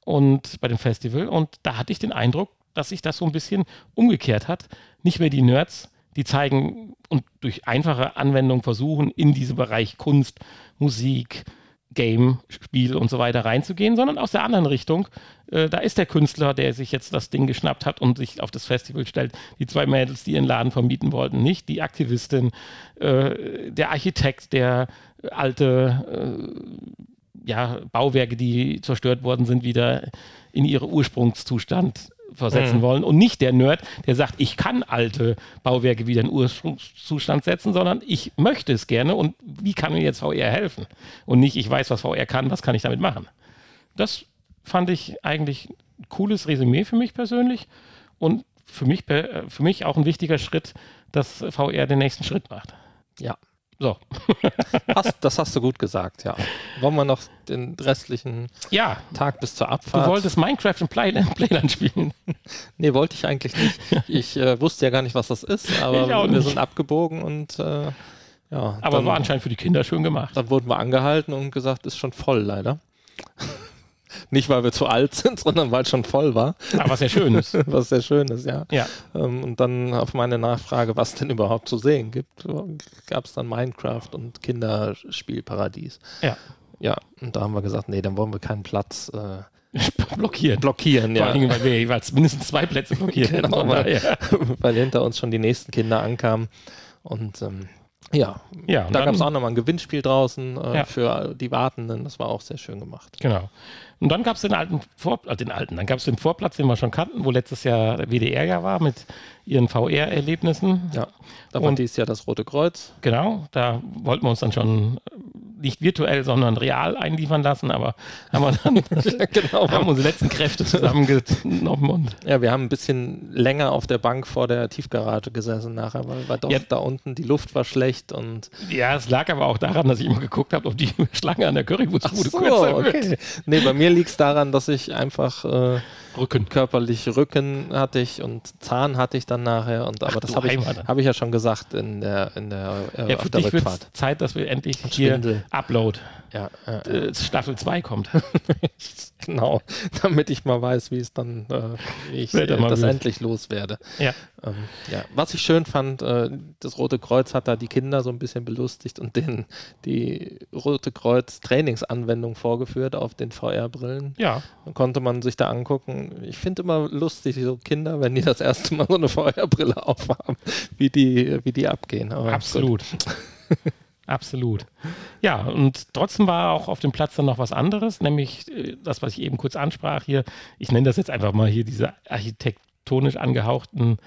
und bei dem Festival. Und da hatte ich den Eindruck, dass sich das so ein bisschen umgekehrt hat. Nicht mehr die Nerds, die zeigen und durch einfache Anwendung versuchen, in diesen Bereich Kunst, Musik, Game, Spiel und so weiter reinzugehen, sondern aus der anderen Richtung. Äh, da ist der Künstler, der sich jetzt das Ding geschnappt hat und sich auf das Festival stellt. Die zwei Mädels, die ihren Laden vermieten wollten, nicht. Die Aktivistin, äh, der Architekt, der alte äh, ja, Bauwerke, die zerstört worden sind, wieder in ihren Ursprungszustand versetzen mhm. wollen und nicht der Nerd, der sagt, ich kann alte Bauwerke wieder in Ursprungszustand setzen, sondern ich möchte es gerne und wie kann mir jetzt VR helfen? Und nicht, ich weiß, was VR kann, was kann ich damit machen? Das fand ich eigentlich ein cooles Resümee für mich persönlich und für mich, für mich auch ein wichtiger Schritt, dass VR den nächsten Schritt macht. Ja, So. Hast, das hast du gut gesagt, ja. Wollen wir noch den restlichen Ja, Tag bis zur du Abfahrt? wolltest Minecraft im Playland, Playland spielen. Nee, wollte ich eigentlich nicht. Ich äh, wusste ja gar nicht, was das ist, aber wir sind abgebogen und äh, ja. Aber dann, war anscheinend für die Kinder schön gemacht. dann wurden wir angehalten und gesagt, ist schon voll leider. Nicht, weil wir zu alt sind, sondern weil es schon voll war, Aber was ja schön ist. was sehr schön ist, ja. Ja. Ähm, und dann auf meine Nachfrage, was denn überhaupt zu sehen gibt, gab es dann Minecraft und Kinderspielparadies. Ja. Ja, und da haben wir gesagt, nee, dann wollen wir keinen Platz äh, blockieren, Vor ja. allem, weil wir jeweils mindestens zwei Plätze blockiert. Genau, weil- daher. weil hinter uns schon die nächsten Kinder ankamen. Und ähm, ja, Ja, und da gab es auch nochmal ein Gewinnspiel draußen äh, Ja. für die Wartenden. Das war auch sehr schön gemacht. Genau. Und dann gab es den alten Vor äh, den alten, dann gab es den Vorplatz, den wir schon kannten, wo letztes Jahr WDR ja war mit ihren VR-Erlebnissen. Ja, da war dieses Jahr das Rote Kreuz. Genau, da wollten wir uns dann schon nicht virtuell, sondern real einliefern lassen, aber haben wir dann genau. haben unsere letzten Kräfte zusammengenommen und Ja, wir haben ein bisschen länger auf der Bank vor der Tiefgarage gesessen nachher, weil, weil doch Ja. da unten die Luft war schlecht und ja, es lag aber auch daran, dass ich immer geguckt habe, ob die Schlange an der Currywurstbude so, kürzer wird. okay. Nee, bei mir liegt es daran, dass ich einfach äh, Rücken. körperlich Rücken hatte ich und Zahn hatte ich dann nachher. Und, aber Ach, das habe ich, hab ich ja schon gesagt in der, in der, äh, Ja, auf der Rückfahrt. Zeit, dass wir endlich hier. Upload Ja, äh, Staffel 2 kommt. genau. Damit ich mal weiß, wie es dann, äh, ich äh, das endlich loswerde. ja. Ähm, ja. Was ich schön fand, äh, das Rote Kreuz hat da die Kinder so ein bisschen belustigt und denen die Rote Kreuz Trainingsanwendung vorgeführt auf den VR-Brillen. Ja, Dann konnte man sich da angucken. Ich finde immer lustig, so Kinder, wenn die das erste Mal so eine VR-Brille aufhaben, wie die, wie die abgehen. Aber absolut. Absolut. Ja, und trotzdem war auch auf dem Platz dann noch was anderes, nämlich äh, das, was ich eben kurz ansprach hier. Ich nenne das jetzt einfach mal hier diese architektonisch angehauchten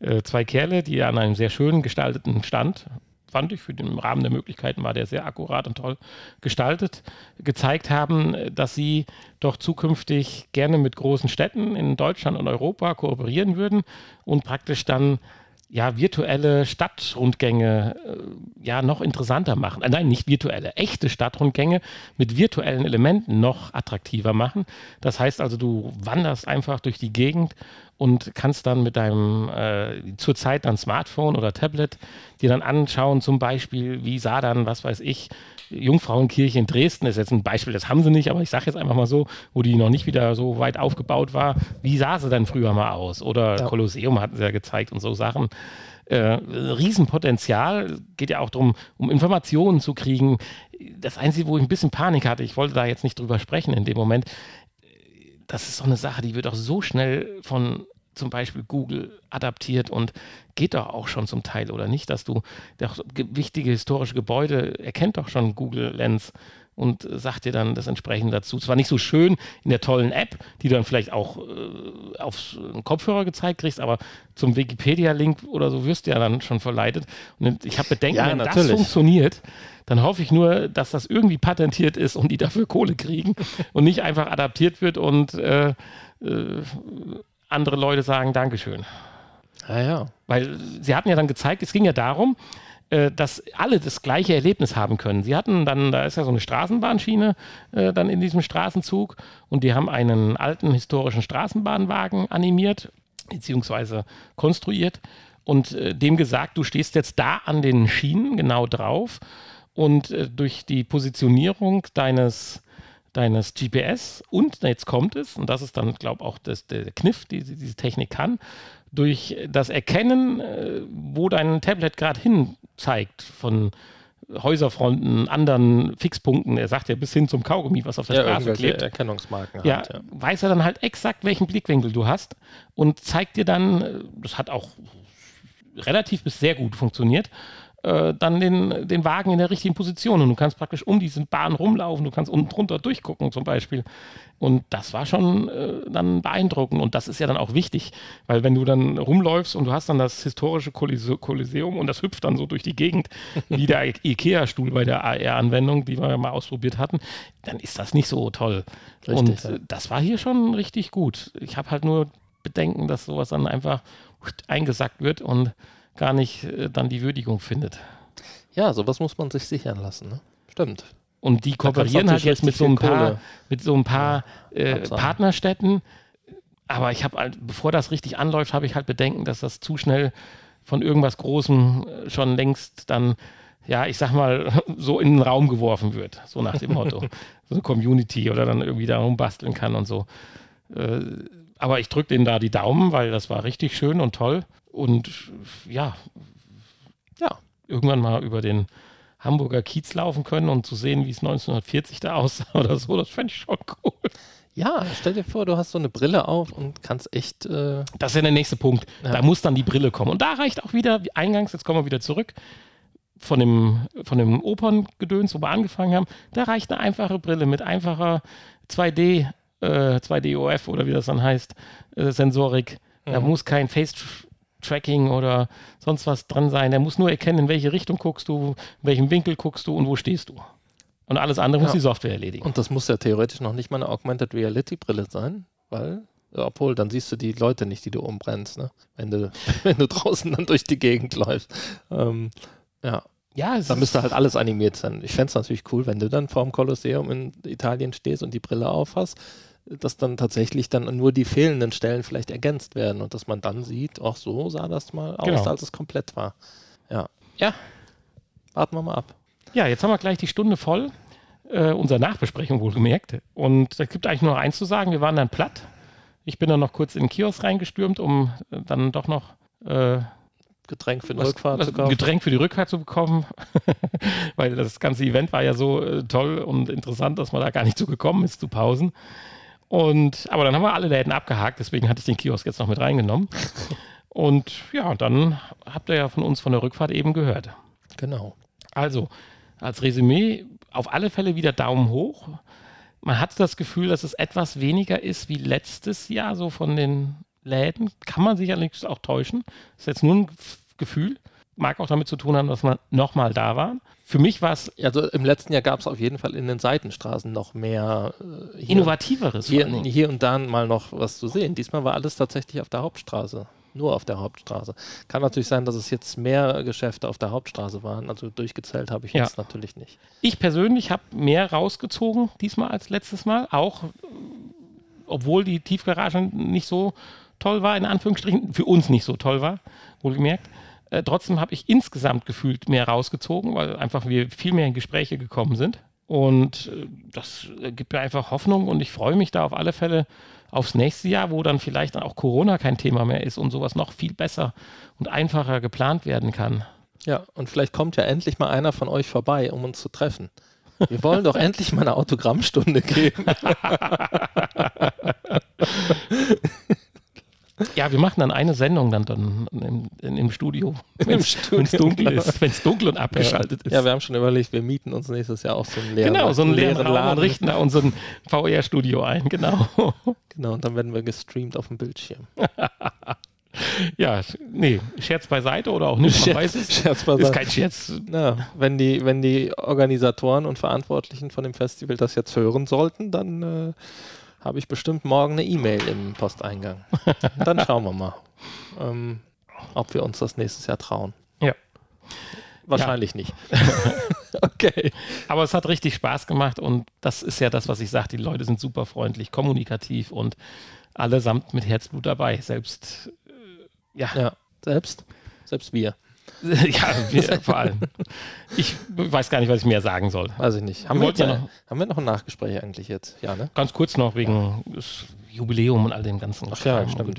äh, zwei Kerle, die an einem sehr schön gestalteten Stand, fand ich, für den Rahmen der Möglichkeiten war der sehr akkurat und toll gestaltet, gezeigt haben, äh, dass sie doch zukünftig gerne mit großen Städten in Deutschland und Europa kooperieren würden und praktisch dann ja, virtuelle Stadtrundgänge äh, ja noch interessanter machen. Äh, nein, nicht virtuelle, echte Stadtrundgänge mit virtuellen Elementen noch attraktiver machen. Das heißt also, du wanderst einfach durch die Gegend und kannst dann mit deinem äh, zurzeit dann Smartphone oder Tablet dir dann anschauen, zum Beispiel, wie sah dann, was weiß ich, Jungfrauenkirche in Dresden ist jetzt ein Beispiel, das haben sie nicht, aber ich sage jetzt einfach mal so, wo die noch nicht wieder so weit aufgebaut war. Wie sah sie denn früher mal aus? Oder Ja. Kolosseum hatten sie ja gezeigt und so Sachen. Äh, Riesenpotenzial, geht ja auch darum, um Informationen zu kriegen. Das Einzige, wo ich ein bisschen Panik hatte, ich wollte da jetzt nicht drüber sprechen in dem Moment, das ist so eine Sache, die wird auch so schnell von zum Beispiel Google adaptiert und geht doch auch schon zum Teil, oder nicht? Dass du wichtige historische Gebäude erkennt doch schon Google Lens und äh, sagt dir dann das entsprechende dazu. Zwar nicht so schön in der tollen App, die du dann vielleicht auch äh, auf einen Kopfhörer gezeigt kriegst, aber zum Wikipedia-Link oder so wirst du ja dann schon verleitet. Und ich habe Bedenken, Ja, wenn das natürlich. funktioniert, dann hoffe ich nur, dass das irgendwie patentiert ist und die dafür Kohle kriegen und nicht einfach adaptiert wird und äh, äh, andere Leute sagen Dankeschön. Ja, ja. Weil sie hatten ja dann gezeigt, es ging ja darum, äh, dass alle das gleiche Erlebnis haben können. Sie hatten dann, da ist ja so eine Straßenbahnschiene äh, dann in diesem Straßenzug und die haben einen alten historischen Straßenbahnwagen animiert, beziehungsweise konstruiert und äh, dem gesagt, du stehst jetzt da an den Schienen genau drauf und äh, durch die Positionierung deines deines GPS und jetzt kommt es, und das ist dann, glaube ich, auch das, der Kniff, die die diese Technik kann, durch das Erkennen, äh, wo dein Tablet gerade hin zeigt, von Häuserfronten, anderen Fixpunkten, er sagt ja bis hin zum Kaugummi, was auf der ja Straße klebt, Erkennungsmarken ja, hat. Ja. weiß er dann halt exakt, welchen Blickwinkel du hast und zeigt dir dann, äh, das hat auch relativ bis sehr gut funktioniert, äh, dann den, den Wagen in der richtigen Position und du kannst praktisch um diese Bahn rumlaufen, du kannst unten drunter durchgucken zum Beispiel. Und das war schon äh, dann beeindruckend und das ist ja dann auch wichtig, weil wenn du dann rumläufst und du hast dann das historische Kolosseum und das hüpft dann so durch die Gegend, wie der Ikea-Stuhl bei der AR-Anwendung, die wir ja mal ausprobiert hatten, dann ist das nicht so toll. Richtig, und äh, das war hier schon richtig gut. Ich habe halt nur Bedenken, dass sowas dann einfach eingesackt wird und gar nicht äh, dann die Würdigung findet. Ja, sowas muss man sich sichern lassen. Ne? Stimmt. Und die kooperieren halt jetzt mit so ein paar, mit so ein paar äh, Partnerstädten. Aber ich habe, halt, bevor das richtig anläuft, habe ich halt Bedenken, dass das zu schnell von irgendwas Großem äh, schon längst dann, ja, ich sag mal, so in den Raum geworfen wird. So nach dem Motto. so eine Community oder dann irgendwie darum basteln kann und so. Äh, aber ich drücke denen da die Daumen, weil das war richtig schön und toll. Und ja, ja, irgendwann mal über den Hamburger Kiez laufen können und zu sehen, wie es 1940 da aussah oder so, das fände ich schon cool. Ja, stell dir vor, du hast so eine Brille auf und kannst echt. Äh das ist ja der nächste Punkt. Ja. Da muss dann die Brille kommen. Und da reicht auch wieder, wie eingangs, jetzt kommen wir wieder zurück, von dem, von dem Operngedöns, wo wir angefangen haben, da reicht eine einfache Brille mit einfacher 2D, äh, 2D-OF oder wie das dann heißt, äh, Sensorik. Mhm. Da muss kein Face Tracking oder sonst was dran sein. Der muss nur erkennen, in welche Richtung guckst du, in welchem Winkel guckst du und wo stehst du. Und alles andere ja. muss die Software erledigen. Und das muss ja theoretisch noch nicht mal eine Augmented Reality Brille sein, weil, obwohl, dann siehst du die Leute nicht, die du umbrennst, ne? wenn, du, wenn du draußen dann durch die Gegend läufst. Ähm, ja. Ja, da müsste halt alles animiert sein. Ich fände es natürlich cool, wenn du dann vor dem Kolosseum in Italien stehst und die Brille aufhast dass dann tatsächlich dann nur die fehlenden Stellen vielleicht ergänzt werden und dass man dann sieht, ach so sah das mal aus, genau. als es komplett war. Ja. Ja. Warten wir mal ab. Ja, jetzt haben wir gleich die Stunde voll. Äh, unsere Nachbesprechung wohlgemerkt. Und es gibt eigentlich nur eins zu sagen, wir waren dann platt. Ich bin dann noch kurz in den Kiosk reingestürmt, um dann doch noch äh, Getränk für die was, Rückfahrt zu kaufen. Getränk für die Rückfahrt zu bekommen, weil das ganze Event war ja so äh, toll und interessant, dass man da gar nicht zu gekommen ist zu Pausen. Und, aber dann haben wir alle Läden abgehakt, deswegen hatte ich den Kiosk jetzt noch mit reingenommen. Und ja, dann habt ihr ja von uns von der Rückfahrt eben gehört. Genau. Also, als Resümee, auf alle Fälle wieder Daumen hoch. Man hat das Gefühl, dass es etwas weniger ist wie letztes Jahr, so von den Läden. Kann man sich allerdings auch täuschen. Das ist jetzt nur ein Gefühl. Mag auch damit zu tun haben, dass man nochmal da war. Für mich war es. Also im letzten Jahr gab es auf jeden Fall in den Seitenstraßen noch mehr. Äh, hier, Innovativeres. Hier, hier und da mal noch was zu sehen. Diesmal war alles tatsächlich auf der Hauptstraße. Nur auf der Hauptstraße. Kann natürlich sein, dass es jetzt mehr Geschäfte auf der Hauptstraße waren. Also durchgezählt habe ich jetzt natürlich nicht. Ich persönlich habe mehr rausgezogen diesmal als letztes Mal. Auch obwohl die Tiefgarage nicht so toll war, in Anführungsstrichen, für uns nicht so toll war, wohlgemerkt. Äh, trotzdem habe ich insgesamt gefühlt mehr rausgezogen, weil einfach wir viel mehr in Gespräche gekommen sind. Und äh, das gibt mir einfach Hoffnung und ich freue mich da auf alle Fälle aufs nächste Jahr, wo dann vielleicht auch Corona kein Thema mehr ist und sowas noch viel besser und einfacher geplant werden kann. Ja, und vielleicht kommt ja endlich mal einer von euch vorbei, um uns zu treffen. Wir wollen doch endlich mal eine Autogrammstunde geben. Ja, wir machen dann eine Sendung dann, dann im, im Studio, wenn es dunkel ist, wenn es dunkel und abgeschaltet ja. ist. Ja, wir haben schon überlegt, wir mieten uns nächstes Jahr auch so einen leeren Genau, so einen leeren, leeren Raum und richten da unser VR-Studio ein, genau. Genau, und dann werden wir gestreamt auf dem Bildschirm. Ja, nee, Scherz beiseite oder auch nicht, man Scherz, weiß es. Scherz beiseite. Ist kein Scherz. Ja, wenn, die, wenn die Organisatoren und Verantwortlichen von dem Festival das jetzt hören sollten, dann äh, habe ich bestimmt morgen eine E-Mail im Posteingang. Dann schauen wir mal, ähm, ob wir uns das nächstes Jahr trauen. Ja. Wahrscheinlich ja. nicht. okay. Aber es hat richtig Spaß gemacht und das ist ja das, was ich sage. Die Leute sind super freundlich, kommunikativ und allesamt mit Herzblut dabei. Selbst, äh, ja. ja. Selbst? Selbst wir. ja, wir vor allem. Ich weiß gar nicht, was ich mehr sagen soll. Weiß ich nicht. Haben wir, wir, noch, haben wir noch ein Nachgespräch eigentlich jetzt? Ja, ne? Ganz kurz noch wegen ja. des Jubiläum und all dem ganzen. Ach ja, stimmt.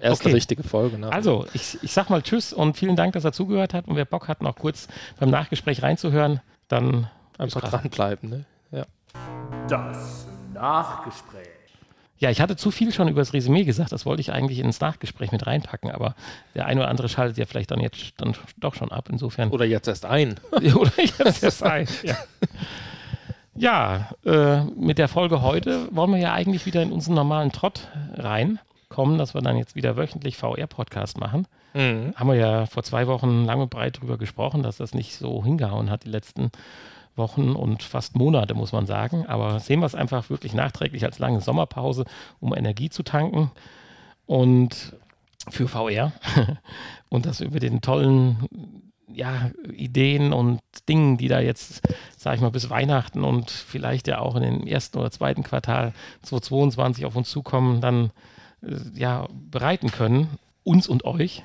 erste okay. richtige Folge. Ne? Also, ich, ich sag mal Tschüss und vielen Dank, dass er zugehört hat. Und wer Bock hat, noch kurz beim Nachgespräch reinzuhören, dann einfach dranbleiben. Ne? Ja. Das Nachgespräch. Ja, ich hatte zu viel schon über das Resümee gesagt. Das wollte ich eigentlich ins Nachgespräch mit reinpacken, aber der eine oder andere schaltet ja vielleicht dann jetzt dann doch schon ab. Insofern. Oder jetzt erst ein. oder jetzt erst ein. Ja, ja äh, mit der Folge heute wollen wir ja eigentlich wieder in unseren normalen Trott reinkommen, dass wir dann jetzt wieder wöchentlich VR-Podcast machen. Mhm. Haben wir ja vor zwei Wochen lang und breit drüber gesprochen, dass das nicht so hingehauen hat, die letzten Wochen und fast Monate, muss man sagen. Aber sehen wir es einfach wirklich nachträglich als lange Sommerpause, um Energie zu tanken. Und für VR. und wir über den tollen ja, Ideen und Dingen, die da jetzt, sage ich mal, bis Weihnachten und vielleicht ja auch in den ersten oder zweiten Quartal 2022 auf uns zukommen, dann äh, ja, bereiten können, uns und euch.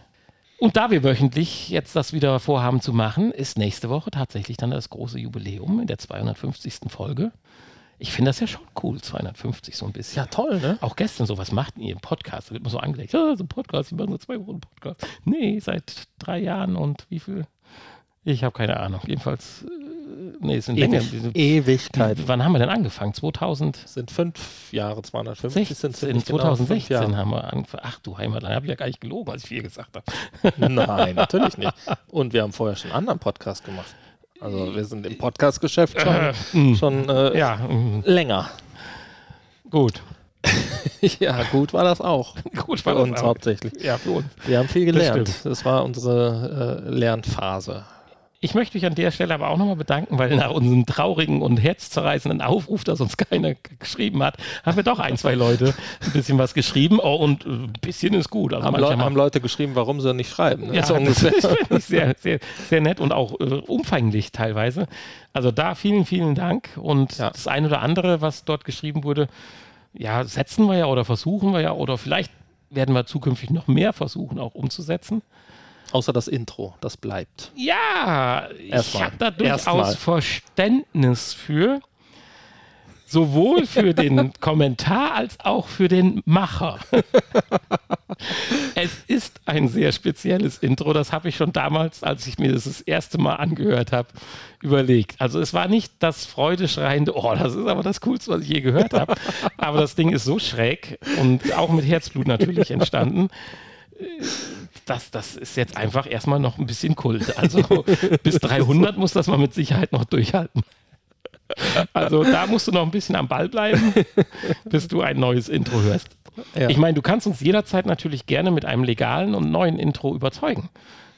Und da wir wöchentlich jetzt das wieder vorhaben zu machen, ist nächste Woche tatsächlich dann das große Jubiläum in der 250. Folge. Ich finde das ja schon cool, 250 so ein bisschen. Ja, toll, ne? Auch gestern so, was macht ihr im Podcast? Da wird man so angelegt, ja, so ein Podcast, wir machen nur zwei Wochen Podcast. Nee, seit drei Jahren und wie viel? Ich habe keine Ahnung. Jedenfalls, äh, nee, es sind länger. Ewig, Ewigkeit. Wann haben wir denn angefangen? 2000? Sind fünf Jahre, 250 sind 16, ziemlich genau fünf 2016 Jahre. haben wir angefangen. Ach du Heimat, dann habe ich ja gar nicht gelogen, als ich viel gesagt habe. Nein, natürlich nicht. Und wir haben vorher schon einen anderen Podcast gemacht. Also wir sind im Podcast-Geschäft schon, Mm. schon äh, Ja, mm, länger. gut. ja, gut war das auch. Gut, Für war das uns auch. hauptsächlich. Ja, für uns. Wir haben viel Das gelernt. stimmt. Das, war unsere äh, Lernphase. Ich möchte mich an der Stelle aber auch nochmal bedanken, weil nach unserem traurigen und herzzerreißenden Aufruf, dass uns keiner geschrieben hat, haben wir doch ein, zwei Leute ein bisschen was geschrieben. Oh, und äh, ein bisschen ist gut. Also Haben, manche Leu haben Leute geschrieben, warum sie nicht schreiben. Ne? Ja, so das finde ich sehr, sehr, sehr nett und auch äh, umfanglich teilweise. Also da vielen, vielen Dank. Und Ja. das eine oder andere, was dort geschrieben wurde, ja, setzen wir ja oder versuchen wir ja oder vielleicht werden wir zukünftig noch mehr versuchen, auch umzusetzen. Außer das Intro, das bleibt. Ja, ich Erstmal. habe da durchaus Erstmal. Verständnis für. Sowohl für den Kommentar als auch für den Macher. es ist ein sehr spezielles Intro. Das habe ich schon damals, als ich mir das das erste Mal angehört habe, überlegt. Also es war nicht das freudeschreiende, oh, das ist aber das Coolste, was ich je gehört habe. aber das Ding ist so schräg und auch mit Herzblut natürlich entstanden das, das ist jetzt einfach erstmal noch ein bisschen Kult. Also bis 300 muss das mal mit Sicherheit noch durchhalten. Also da musst du noch ein bisschen am Ball bleiben, bis du ein neues Intro hörst. Ja. Ich meine, du kannst uns jederzeit natürlich gerne mit einem legalen und neuen Intro überzeugen.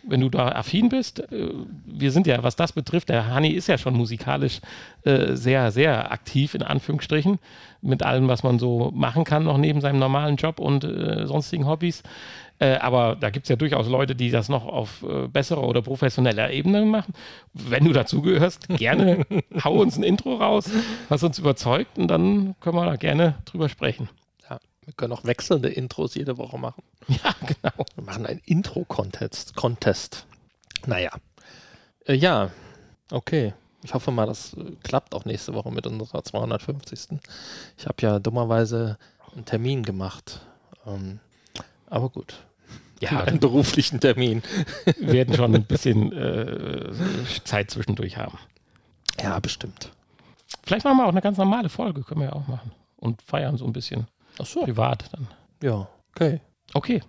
Wenn du da affin bist, äh, wir sind ja, was das betrifft, der Hani ist ja schon musikalisch äh, sehr, sehr aktiv, in Anführungsstrichen, mit allem, was man so machen kann, noch neben seinem normalen Job und äh, sonstigen Hobbys. Äh, aber da gibt es ja durchaus Leute, die das noch auf äh, besserer oder professioneller Ebene machen. Wenn du dazugehörst, gerne hau uns ein Intro raus, was uns überzeugt und dann können wir da gerne drüber sprechen. Ja, wir können auch wechselnde Intros jede Woche machen. Ja, genau. Wir machen einen Intro-Contest. Contest. Naja. Äh, ja, okay. Ich hoffe mal, das äh, klappt auch nächste Woche mit unserer 250. Ich habe ja dummerweise einen Termin gemacht. Ähm, aber gut. Ja, einen beruflichen Termin. wir werden schon ein bisschen äh, Zeit zwischendurch haben. Ja, bestimmt. Vielleicht machen wir auch eine ganz normale Folge, können wir ja auch machen. Und feiern so ein bisschen Ach so. privat dann. Ja, okay. Okay.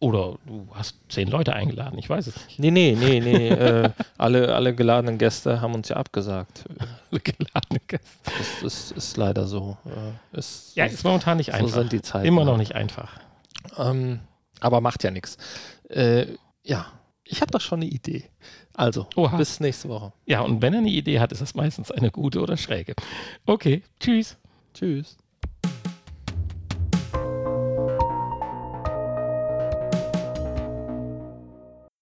Oder du hast zehn Leute eingeladen, ich weiß es nicht. Nee, nee, nee, nee. äh, alle, alle geladenen Gäste haben uns ja abgesagt. Geladene Gäste. Das, das ist leider so. Äh, ist, Ja, ist momentan nicht so einfach. sind die Zeiten. Immer noch nicht einfach. Ähm, aber macht ja nichts. Äh, ja, ich habe doch schon eine Idee. Also, Oha. bis nächste Woche. Ja, und wenn er eine Idee hat, ist das meistens eine gute oder schräge. Okay, tschüss. Tschüss.